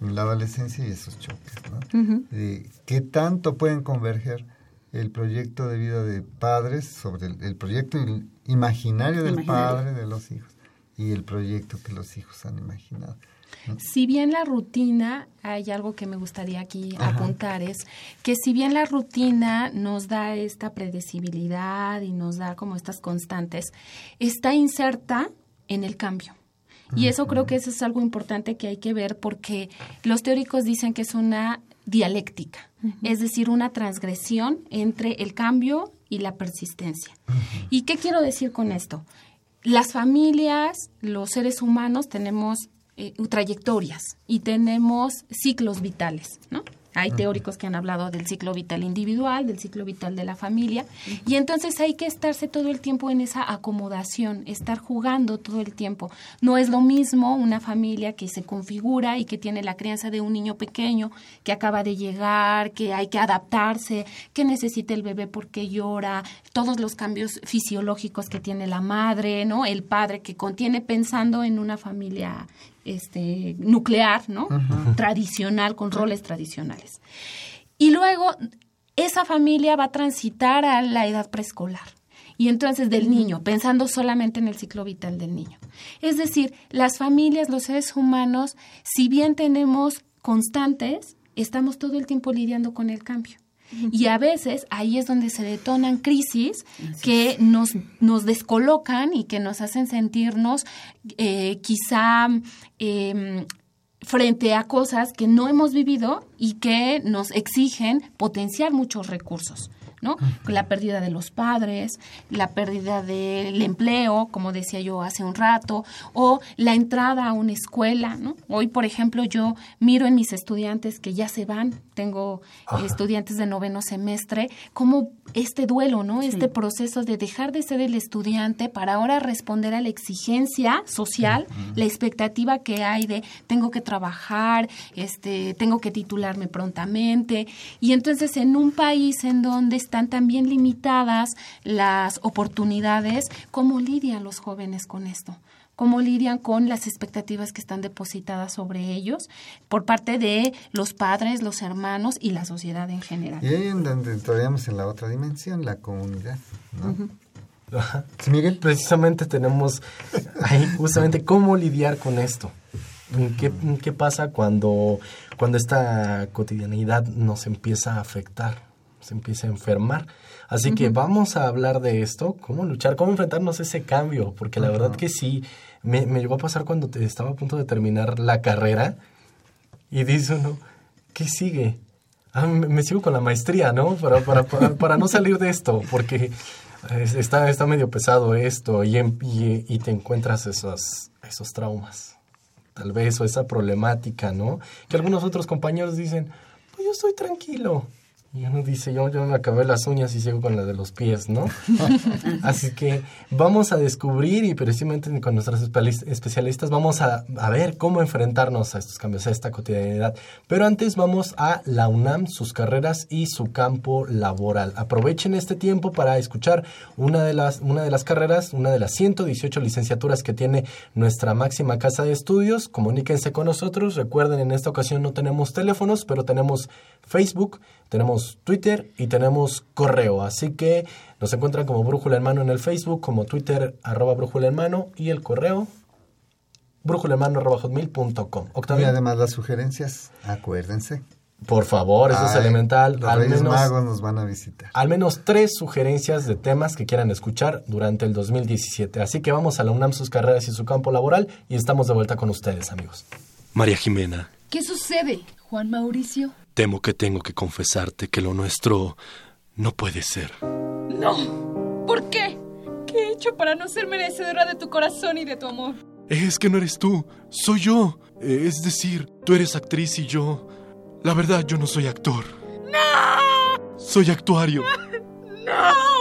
en la adolescencia y esos choques, ¿no? ¿Qué tanto pueden converger el proyecto de vida de padres sobre el, proyecto imaginario del padre de los hijos y el proyecto que los hijos han imaginado? Si bien la rutina, hay algo que me gustaría aquí apuntar, es que si bien la rutina nos da esta predecibilidad y nos da como estas constantes, está inserta en el cambio. Y eso creo que eso es algo importante que hay que ver porque los teóricos dicen que es una dialéctica, es decir, una transgresión entre el cambio y la persistencia. ¿Y qué quiero decir con esto? Las familias, los seres humanos tenemos eh, trayectorias y tenemos ciclos vitales, ¿no? Hay teóricos que han hablado del ciclo vital individual, del ciclo vital de la familia, y entonces hay que estarse todo el tiempo en esa acomodación, estar jugando todo el tiempo. No es lo mismo una familia que se configura y que tiene la crianza de un niño pequeño que acaba de llegar, que hay que adaptarse, que necesita el bebé porque llora, todos los cambios fisiológicos que tiene la madre, ¿no? El padre que contiene pensando en una familia este, nuclear, ¿no? Tradicional, con roles tradicionales. Y luego esa familia va a transitar a la edad preescolar. Y entonces del niño, pensando solamente en el ciclo vital del niño. Es decir, las familias, los seres humanos, si bien tenemos constantes, estamos todo el tiempo lidiando con el cambio. Y a veces ahí es donde se detonan crisis que nos, nos descolocan y que nos hacen sentirnos eh, quizá em, frente a cosas que no hemos vivido y que nos exigen potenciar muchos recursos. ¿no? La pérdida de los padres, la pérdida del empleo, como decía yo hace un rato, o la entrada a una escuela, ¿no? Hoy, por ejemplo, yo miro en mis estudiantes que ya se van, tengo estudiantes de noveno semestre, como este duelo, ¿no? Este proceso de dejar de ser el estudiante para ahora responder a la exigencia social, la expectativa que hay de tengo que trabajar, este, tengo que titularme prontamente, y entonces en un país en donde están también limitadas las oportunidades, ¿cómo lidian los jóvenes con esto? Cómo lidian con las expectativas que están depositadas sobre ellos por parte de los padres, los hermanos y la sociedad en general. Y ahí en donde entraríamos en la otra dimensión, la comunidad. Miguel? Precisamente tenemos ahí justamente cómo lidiar con esto. ¿Qué, ¿Qué, pasa cuando, cuando esta cotidianidad nos empieza a afectar? se empiece a enfermar. Así que vamos a hablar de esto, cómo luchar, cómo enfrentarnos a ese cambio, porque la verdad que sí, me, me llegó a pasar cuando estaba a punto de terminar la carrera y dice uno, ¿qué sigue? Ah, me, sigo con la maestría, ¿no? Para, para, para, no salir de esto, porque está, está medio pesado esto y, y, y te encuentras esos, esos traumas, tal vez, o esa problemática, ¿no? Que algunos otros compañeros dicen, pues yo estoy tranquilo, y uno dice, yo, yo me acabé las uñas y sigo con la de los pies, ¿no? (laughs) Así que vamos a descubrir y precisamente con nuestros especialistas vamos a, a, ver cómo enfrentarnos a estos cambios, a esta cotidianidad. Pero antes vamos a la UNAM, sus carreras y su campo laboral. Aprovechen este tiempo para escuchar una de las, una de las carreras, una de las 118 licenciaturas que tiene nuestra máxima casa de estudios. Comuníquense con nosotros. Recuerden, en esta ocasión no tenemos teléfonos, pero tenemos Facebook tenemos Twitter y tenemos correo. Así que nos encuentran como Brújula en Mano en el Facebook, como Twitter, arroba Brújula en Mano y el correo brújulaenmano.com. Y además las sugerencias, acuérdense. Por favor, eso es elemental. Los al menos, Magos nos van a visitar. Al menos tres sugerencias de temas que quieran escuchar durante el 2017. Así que vamos a la UNAM, sus carreras y su campo laboral y estamos de vuelta con ustedes, amigos. María Jimena. ¿Qué sucede, Juan Mauricio? Temo que tengo que confesarte que lo nuestro no puede ser. No. ¿Por qué? ¿Qué he hecho para no ser merecedora de tu corazón y de tu amor? Es que no eres tú, soy yo. Es decir, tú eres actriz y yo... La verdad, yo no soy actor. ¡No! Soy actuario. ¡No!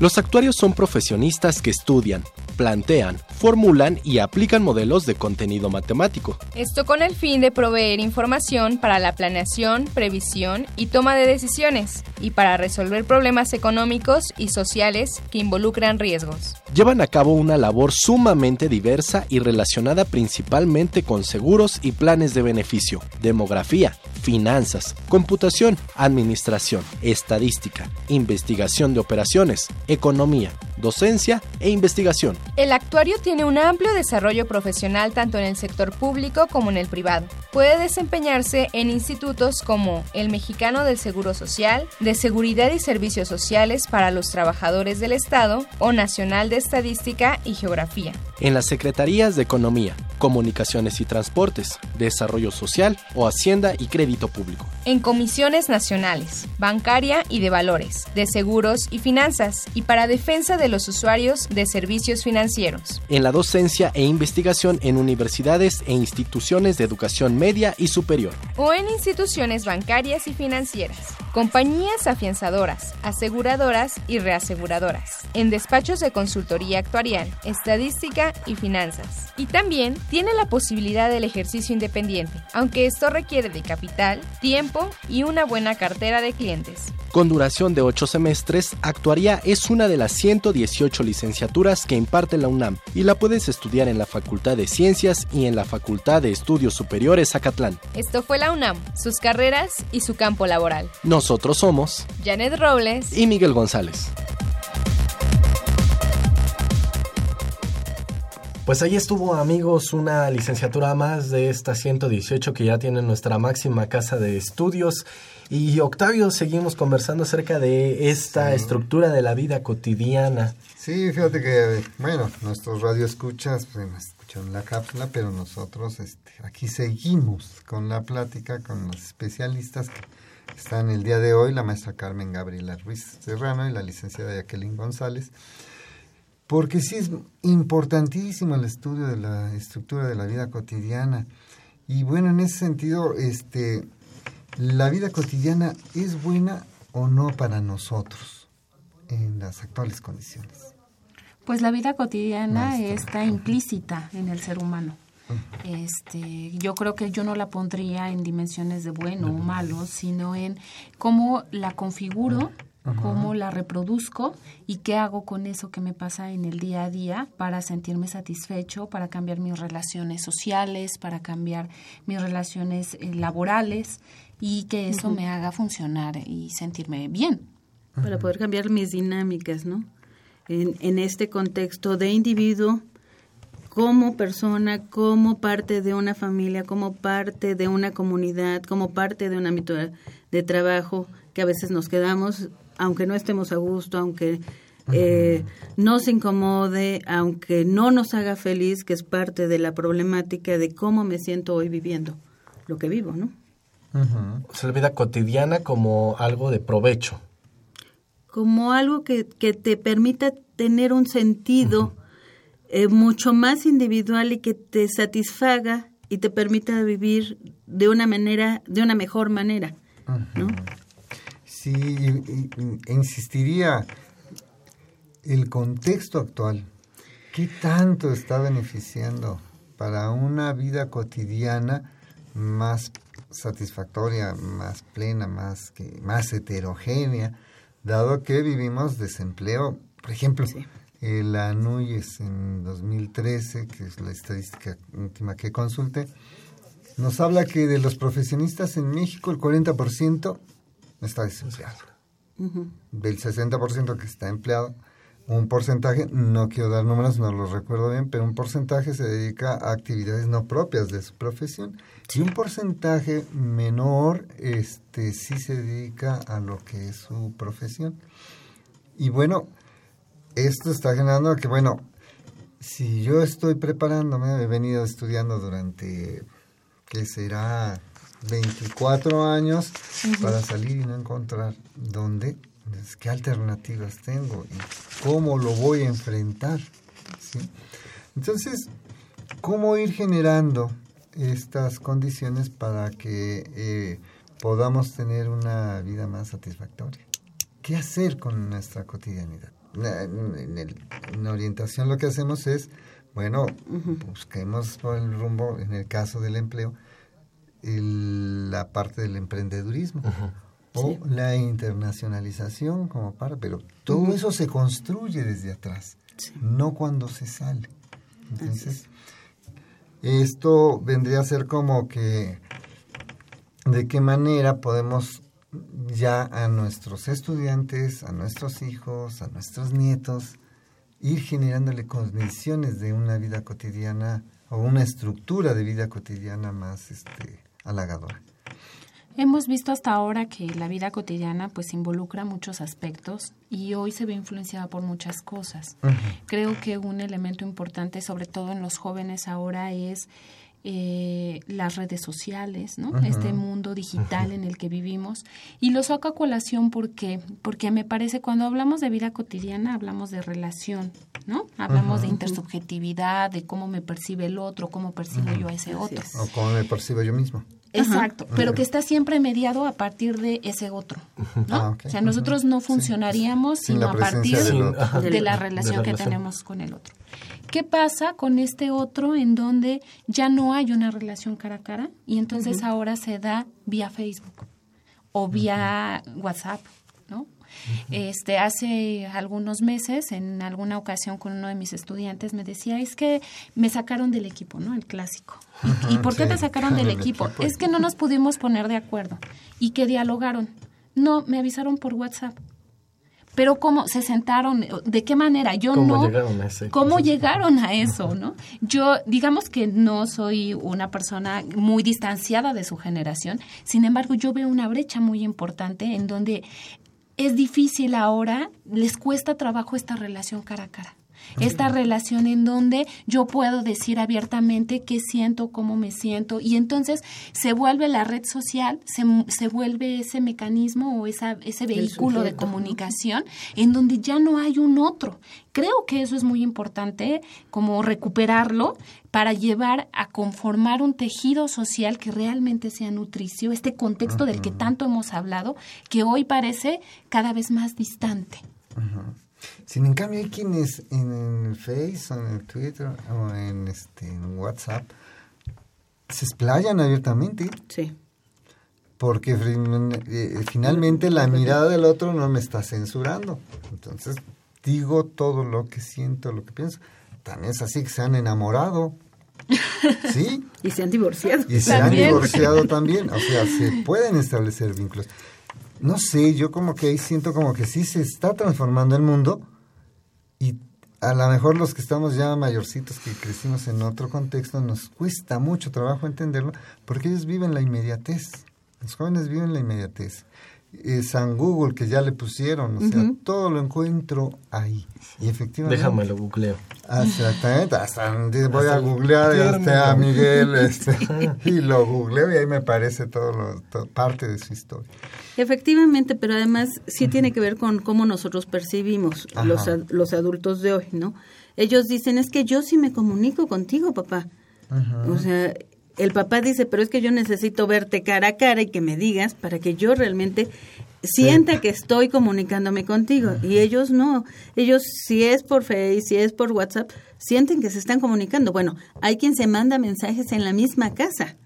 Los actuarios son profesionistas que estudian, plantean, formulan y aplican modelos de contenido matemático. Esto con el fin de proveer información para la planeación, previsión y toma de decisiones, y para resolver problemas económicos y sociales que involucran riesgos. Llevan a cabo una labor sumamente diversa y relacionada principalmente con seguros y planes de beneficio, demografía, finanzas, computación, administración, estadística, investigación de operaciones, economía, docencia e investigación. El actuario tiene un amplio desarrollo profesional tanto en el sector público como en el privado. Puede desempeñarse en institutos como el Mexicano del Seguro Social, de Seguridad y Servicios Sociales para los Trabajadores del Estado o Nacional de Estadística y Geografía. En las Secretarías de Economía, Comunicaciones y Transportes, Desarrollo Social o Hacienda y Crédito Público. En comisiones nacionales, bancaria y de valores, de seguros y finanzas, y para defensa de los usuarios de servicios financieros. En la docencia e investigación en universidades e instituciones de educación media y superior. O en instituciones bancarias y financieras, compañías afianzadoras, aseguradoras y reaseguradoras, en despachos de consultoría actuarial, estadística y finanzas. Y también tiene la posibilidad del ejercicio independiente, aunque esto requiere de capital, tiempo y una buena cartera de clientes. Con duración de 8 semestres, Actuaría es una de las 118 licenciaturas que imparte la UNAM y la puedes estudiar en la Facultad de Ciencias y en la Facultad de Estudios Superiores Acatlán. Esto fue la UNAM, sus carreras y su campo laboral. Nosotros somos Janet Robles y Miguel González. Pues ahí estuvo, amigos, una licenciatura más de esta 118 que ya tiene nuestra máxima casa de estudios. Y Octavio, seguimos conversando acerca de esta estructura de la vida cotidiana. Sí, fíjate que, bueno, nuestros radioescuchas pues, escucharon la cápsula, pero nosotros este, aquí seguimos con la plática con los especialistas que están el día de hoy, la maestra Carmen Gabriela Ruiz Serrano y la licenciada Jacqueline González porque sí es importantísimo el estudio de la estructura de la vida cotidiana. Y bueno, en ese sentido, este, la vida cotidiana es buena o no para nosotros en las actuales condiciones. Pues la vida cotidiana está implícita en el ser humano. Este, yo creo que yo no la pondría en dimensiones de bueno o malo, sino en cómo la configuro cómo la reproduzco y qué hago con eso que me pasa en el día a día para sentirme satisfecho, para cambiar mis relaciones sociales, para cambiar mis relaciones eh, laborales y que eso me haga funcionar y sentirme bien. Para poder cambiar mis dinámicas, ¿no? En, en este contexto de individuo como persona, como parte de una familia, como parte de una comunidad, como parte de un ámbito de trabajo, que a veces nos quedamos, aunque no estemos a gusto, aunque eh, no se incomode, aunque no nos haga feliz, que es parte de la problemática de cómo me siento hoy viviendo lo que vivo, ¿no? O sea, la vida cotidiana como algo de provecho. Como algo que, que te permita tener un sentido eh, mucho más individual y que te satisfaga y te permita vivir de una manera, de una mejor manera, ¿no? Sí, insistiría el contexto actual, ¿qué tanto está beneficiando para una vida cotidiana más satisfactoria, más plena, más, que, más heterogénea, dado que vivimos desempleo? Por ejemplo, el ANUYES en 2013, que es la estadística última que consulté, nos habla que de los profesionistas en México el 40% está desempleado. Del 60% que está empleado, un porcentaje, no quiero dar números, no los recuerdo bien, pero un porcentaje se dedica a actividades no propias de su profesión y un porcentaje menor este sí se dedica a lo que es su profesión. Y bueno, esto está generando que, bueno, si yo estoy preparándome, he venido estudiando durante, ¿qué será? 24 años para salir y no encontrar dónde qué alternativas tengo y cómo lo voy a enfrentar. Entonces, ¿cómo ir generando estas condiciones para que eh, podamos tener una vida más satisfactoria? ¿Qué hacer con nuestra cotidianidad? En, orientación lo que hacemos es, bueno, busquemos por el rumbo, en el caso del empleo, la parte del emprendedurismo o la internacionalización como para, pero todo eso se construye desde atrás, no cuando se sale. Entonces, esto vendría a ser como que de qué manera podemos ya a nuestros estudiantes, a nuestros hijos, a nuestros nietos, ir generándole condiciones de una vida cotidiana o una estructura de vida cotidiana más este, halagadora. Hemos visto hasta ahora que la vida cotidiana pues involucra muchos aspectos y hoy se ve influenciada por muchas cosas. Creo que un elemento importante, sobre todo en los jóvenes ahora, es eh, las redes sociales, ¿no? Este mundo digital en el que vivimos. Y lo saco a colación porque, porque me parece cuando hablamos de vida cotidiana hablamos de relación, ¿no? Hablamos de intersubjetividad, de cómo me percibe el otro, cómo percibo yo a ese otro. O cómo me percibo yo mismo. Exacto, pero que está siempre mediado a partir de ese otro. ¿no? Ah, o sea, nosotros no funcionaríamos sino a partir de, la relación que tenemos con el otro. ¿Qué pasa con este otro en donde ya no hay una relación cara a cara y entonces ahora se da vía Facebook o vía WhatsApp, ¿no? Este, hace algunos meses, en alguna ocasión con uno de mis estudiantes, me decía, es que me sacaron del equipo, ¿no? El clásico. ¿Y, por qué te sacaron del equipo? Es que no nos pudimos poner de acuerdo y que dialogaron. No, me avisaron por WhatsApp. Pero cómo se sentaron, de qué manera, yo ¿Cómo llegaron a ese? ¿Cómo llegaron a eso, no? Yo, digamos que no soy una persona muy distanciada de su generación, sin embargo, yo veo una brecha muy importante en donde es difícil ahora, les cuesta trabajo esta relación cara a cara. Esta relación en donde yo puedo decir abiertamente qué siento, cómo me siento, y entonces se vuelve la red social, se, se vuelve ese mecanismo o esa, ese vehículo de comunicación en donde ya no hay un otro. Creo que eso es muy importante, como recuperarlo para llevar a conformar un tejido social que realmente sea nutricio, este contexto del que tanto hemos hablado, que hoy parece cada vez más distante. Sin en cambio hay quienes en el Face o en el Twitter o en, este, WhatsApp se explayan abiertamente. Sí. Porque eh, finalmente la mirada del otro no me está censurando. Entonces digo todo lo que siento, lo que pienso. También es así que se han enamorado. (laughs) ¿Sí? y se han divorciado. Y se han divorciado (laughs) también. O sea, se pueden establecer vínculos no sé, yo como que ahí siento como que sí se está transformando el mundo y a lo mejor los que estamos ya mayorcitos, que crecimos en otro contexto, nos cuesta mucho trabajo entenderlo, porque ellos viven la inmediatez. Los jóvenes viven la inmediatez. Eh, San Google que ya le pusieron, o sea, todo lo encuentro ahí. Y efectivamente. Déjame lo googleo. Exactamente, hasta voy a googlear este, a Miguel (laughs) este, y lo googleo y ahí me parece todo, lo, parte de su historia. Efectivamente, pero además sí tiene que ver con cómo nosotros percibimos los, los adultos de hoy, ¿no? Ellos dicen, es que yo sí me comunico contigo, papá. O sea, el papá dice, pero es que yo necesito verte cara a cara y que me digas para que yo realmente sienta que estoy comunicándome contigo. Y ellos no. Ellos, si es por Facebook, si es por WhatsApp, sienten que se están comunicando. Bueno, hay quien se manda mensajes en la misma casa.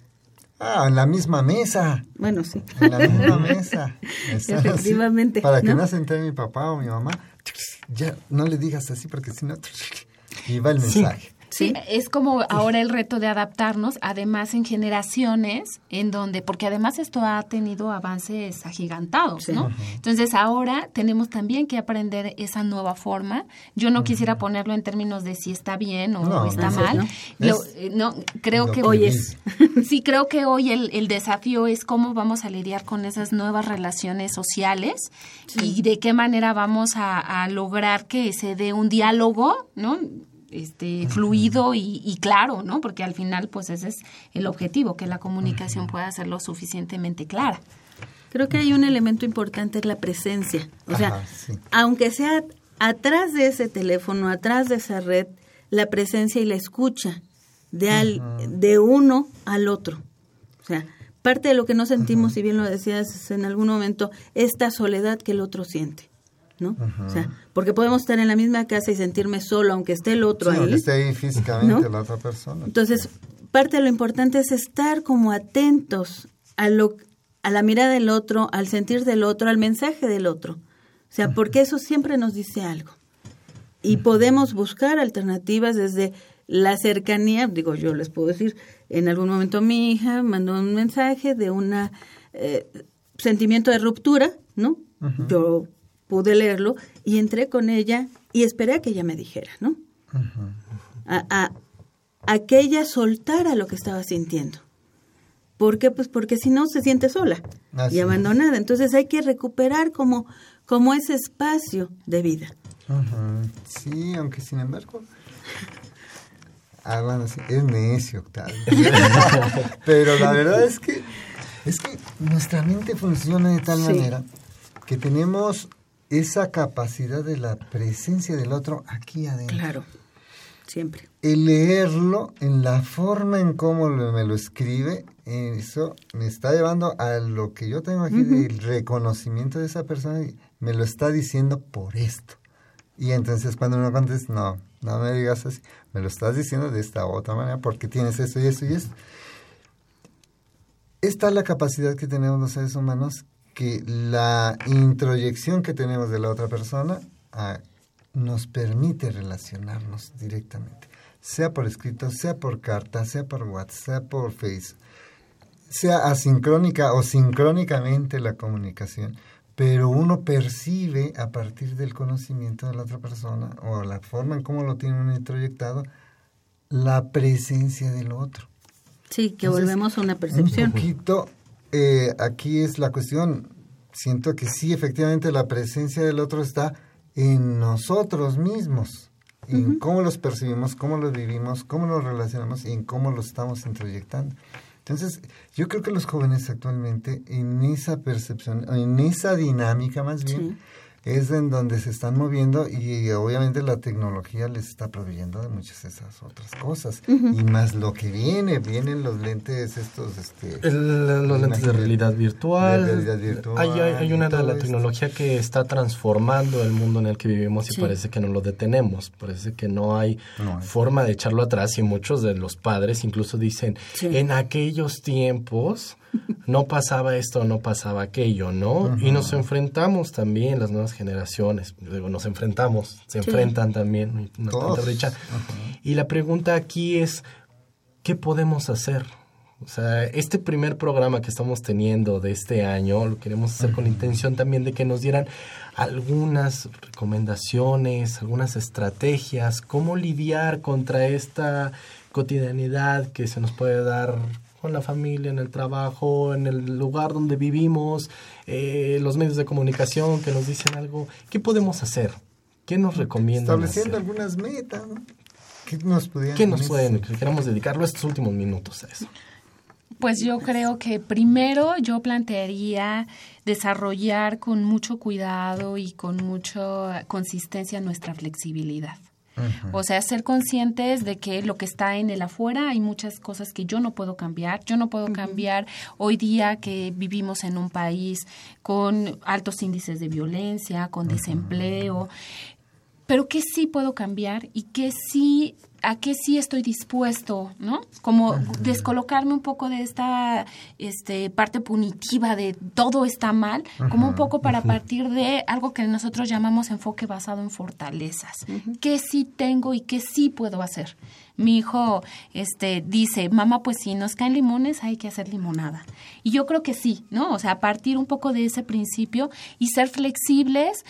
Ah, en la misma mesa. Bueno, sí. En la misma (laughs) mesa. Efectivamente. Para que no, se entere mi papá o mi mamá, ya no le digas así porque si no... (laughs) Y va el mensaje. Sí, es como ahora el reto de adaptarnos, además en generaciones, en donde, porque además esto ha tenido avances agigantados, ¿no? Entonces ahora tenemos también que aprender esa nueva forma. Yo no quisiera ponerlo en términos de si está bien o está mal. Eh, no, creo que hoy es. (laughs) sí, creo que hoy el, el, desafío es cómo vamos a lidiar con esas nuevas relaciones sociales y de qué manera vamos a, a lograr que se dé un diálogo, ¿no? Este, fluido y, claro, ¿no? Porque al final, pues ese es el objetivo, que la comunicación pueda ser lo suficientemente clara. Creo que hay un elemento importante, es la presencia. O sea, aunque sea atrás de ese teléfono, atrás de esa red, la presencia y la escucha de, al, de uno al otro. O sea, parte de lo que no sentimos, si bien lo decías en algún momento, esta soledad que el otro siente. ¿No? O sea, porque podemos estar en la misma casa y sentirme solo, aunque esté el otro ahí. esté ahí físicamente la otra persona. Entonces, parte de lo importante es estar como atentos a lo a la mirada del otro, al sentir del otro, al mensaje del otro. O sea, porque eso siempre nos dice algo. Y podemos buscar alternativas desde la cercanía, digo, yo les puedo decir, en algún momento mi hija mandó un mensaje de un eh, sentimiento de ruptura, ¿no? Yo pude leerlo y entré con ella y esperé a que ella me dijera, ¿no? a, a, que ella soltara lo que estaba sintiendo. ¿Por qué? Pues porque si no se siente sola y abandonada. Entonces hay que recuperar como, como ese espacio de vida. Sí, aunque sin embargo... Ah, bueno, sí, es necio, Octavio. (laughs) Pero la verdad es que, es que nuestra mente funciona de tal manera que tenemos esa capacidad de la presencia del otro aquí adentro. Claro, siempre. El leerlo en la forma en cómo me lo escribe, eso me está llevando a lo que yo tengo aquí del reconocimiento de esa persona y me lo está diciendo por esto. Y entonces cuando uno contesta, no, no me digas así, me lo estás diciendo de esta otra manera porque tienes eso y eso y esto. Esta es la capacidad que tenemos los seres humanos que la introyección que tenemos de la otra persona ah, nos permite relacionarnos directamente, sea por escrito, sea por carta, sea por WhatsApp, sea por Facebook, sea asincrónica o sincrónicamente la comunicación, pero uno percibe a partir del conocimiento de la otra persona o la forma en cómo lo tiene uno introyectado la presencia del otro. Sí, que volvemos a una percepción. Un poquito eh, aquí es la cuestión, siento que sí, efectivamente la presencia del otro está en nosotros mismos, en cómo los percibimos, cómo los vivimos, cómo los relacionamos y en cómo los estamos introyectando. Entonces, yo creo que los jóvenes actualmente en esa percepción, en esa dinámica más bien, es en donde se están moviendo y obviamente la tecnología les está proveyendo de muchas de esas otras cosas. Y más lo que viene, vienen los lentes estos... Este, los lentes de realidad virtual. Hay, una de la tecnología que está transformando el mundo en el que vivimos y parece que no lo detenemos. Parece que no hay, forma de echarlo atrás y muchos de los padres incluso dicen, en aquellos tiempos no pasaba esto, no pasaba aquello, ¿no? Y nos enfrentamos también, las nuevas generaciones, digo, nos enfrentamos, se enfrentan también, Y la pregunta aquí es, ¿qué podemos hacer? O sea, este primer programa que estamos teniendo de este año lo queremos hacer con intención también de que nos dieran algunas recomendaciones, algunas estrategias, cómo lidiar contra esta cotidianidad que se nos puede dar con la familia, en el trabajo, en el lugar donde vivimos, eh, los medios de comunicación que nos dicen algo. ¿Qué podemos hacer? ¿Qué nos recomiendan? Estableciendo algunas metas. ¿Qué nos, ¿Qué nos pueden? Queremos dedicarlo estos últimos minutos a eso. Pues yo creo que primero yo plantearía desarrollar con mucho cuidado y con mucha consistencia nuestra flexibilidad. O sea, ser conscientes de que lo que está en el afuera hay muchas cosas que yo no puedo cambiar. Yo no puedo cambiar hoy día que vivimos en un país con altos índices de violencia, con desempleo, pero que sí puedo cambiar y que sí a qué sí estoy dispuesto, ¿no? Como descolocarme un poco de esta este, parte punitiva de todo está mal, como un poco para partir de algo que nosotros llamamos enfoque basado en fortalezas. ¿Qué sí tengo y qué sí puedo hacer? Mi hijo este, dice, mamá, pues si nos caen limones hay que hacer limonada. Y yo creo que sí, ¿no? O sea, partir un poco de ese principio y ser flexibles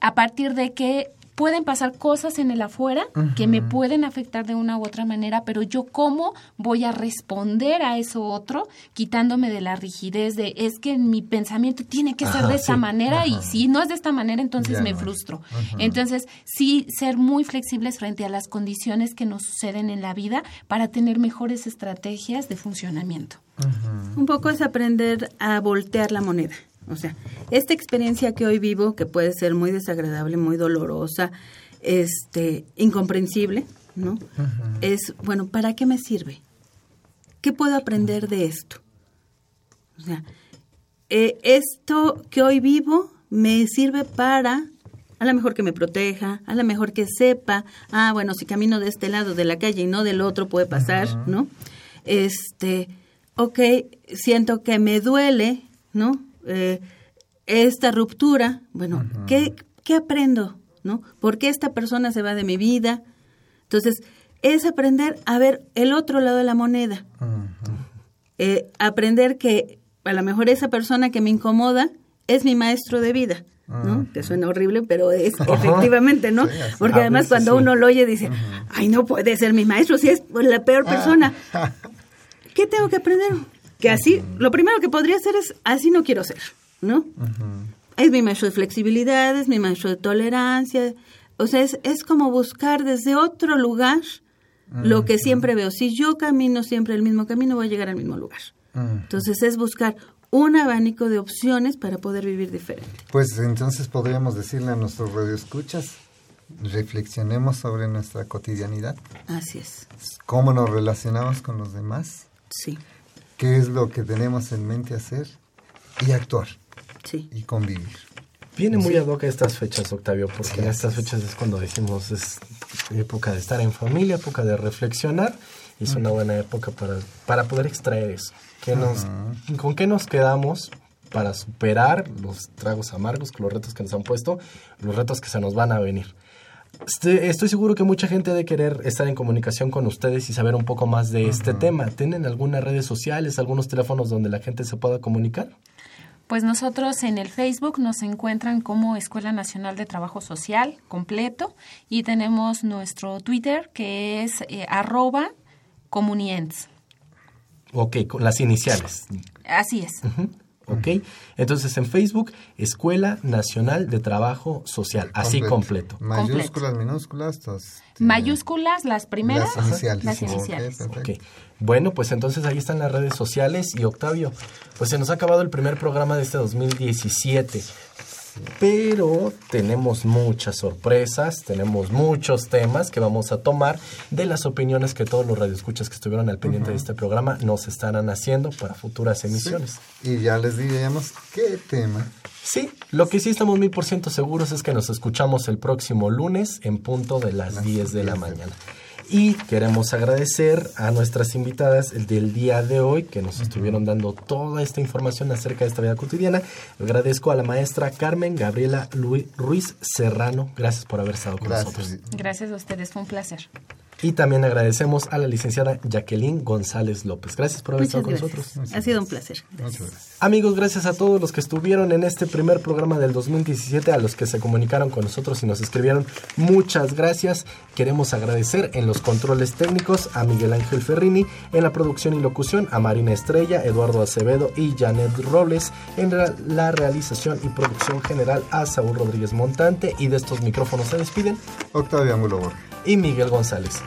a partir de que pueden pasar cosas en el afuera que me pueden afectar de una u otra manera, pero yo cómo voy a responder a eso otro, quitándome de la rigidez de es que mi pensamiento tiene que ser de esta manera y si no es de esta manera, entonces me frustro. Entonces, sí ser muy flexibles frente a las condiciones que nos suceden en la vida para tener mejores estrategias de funcionamiento. Un poco es aprender a voltear la moneda. O sea, esta experiencia que hoy vivo, que puede ser muy desagradable, muy dolorosa, este, incomprensible, ¿no? Es, bueno, ¿para qué me sirve? ¿Qué puedo aprender de esto? O sea, eh, esto que hoy vivo me sirve para, a lo mejor que me proteja, a lo mejor que sepa, ah, bueno, si camino de este lado de la calle y no del otro puede pasar, ¿no? Este, ok, siento que me duele, ¿no? Eh, esta ruptura, bueno, ¿qué, ¿qué aprendo? ¿No? ¿Por qué esta persona se va de mi vida? Entonces, es aprender a ver el otro lado de la moneda. Eh, aprender que a lo mejor esa persona que me incomoda es mi maestro de vida. ¿no? Que suena horrible, pero es efectivamente, ¿no? Porque además cuando uno lo oye dice, ay, no puede ser mi maestro, si es la peor persona. (laughs) ¿Qué tengo que aprender? Que así, lo primero que podría hacer es, así no quiero ser, ¿no? Es mi maestro de flexibilidad, es mi maestro de tolerancia. O sea, es, es como buscar desde otro lugar lo que siempre veo. Si yo camino siempre el mismo camino, voy a llegar al mismo lugar. Entonces es buscar un abanico de opciones para poder vivir diferente. Pues entonces podríamos decirle a nuestros radioescuchas, reflexionemos sobre nuestra cotidianidad. Así es. ¿Cómo nos relacionamos con los demás? Sí qué es lo que tenemos en mente hacer y actuar sí. y convivir. Viene muy ad hoc estas fechas, Octavio, porque en estas fechas es cuando decimos es época de estar en familia, época de reflexionar, y es una buena época para, para poder extraer eso. nos, ¿Con qué nos quedamos para superar los tragos amargos, los retos que nos han puesto, los retos que se nos van a venir? Estoy, seguro que mucha gente ha de querer estar en comunicación con ustedes y saber un poco más de este tema. ¿Tienen algunas redes sociales, algunos teléfonos donde la gente se pueda comunicar? Pues nosotros en el Facebook nos encuentran como Escuela Nacional de Trabajo Social completo y tenemos nuestro Twitter que es eh, arroba comuniens. Ok, con las iniciales. Así es. ¿Ok? Entonces en Facebook, Escuela Nacional de Trabajo Social, así completo. Mayúsculas, minúsculas. Mayúsculas, las primeras. Las iniciales. Bueno, pues entonces ahí están las redes sociales y Octavio, pues se nos ha acabado el primer programa de este 2017 pero tenemos muchas sorpresas, tenemos muchos temas que vamos a tomar de las opiniones que todos los radioescuchas que estuvieron al pendiente de este programa nos estarán haciendo para futuras emisiones. Y ya les diríamos qué tema. Sí, lo que sí estamos mil por ciento seguros es que nos escuchamos el próximo lunes en punto de las, las 10 de la mañana. Y queremos agradecer a nuestras invitadas del día de hoy que nos estuvieron dando toda esta información acerca de esta vida cotidiana. agradezco a la maestra Carmen Gabriela Ruiz Serrano. Gracias por haber estado con nosotros. Gracias a ustedes, fue un placer. Y también agradecemos a la licenciada Jacqueline González López. Gracias por haber estado con nosotros. Ha sido un placer. Amigos, gracias a todos los que estuvieron en este primer programa del 2017, a los que se comunicaron con nosotros y nos escribieron. Muchas gracias. Queremos agradecer en los controles técnicos a Miguel Ángel Ferrini, en la producción y locución a Marina Estrella, Eduardo Acevedo y Janet Robles, en la realización y producción general a Saúl Rodríguez Montante y de estos micrófonos se despiden Octavio Angulo y Miguel González.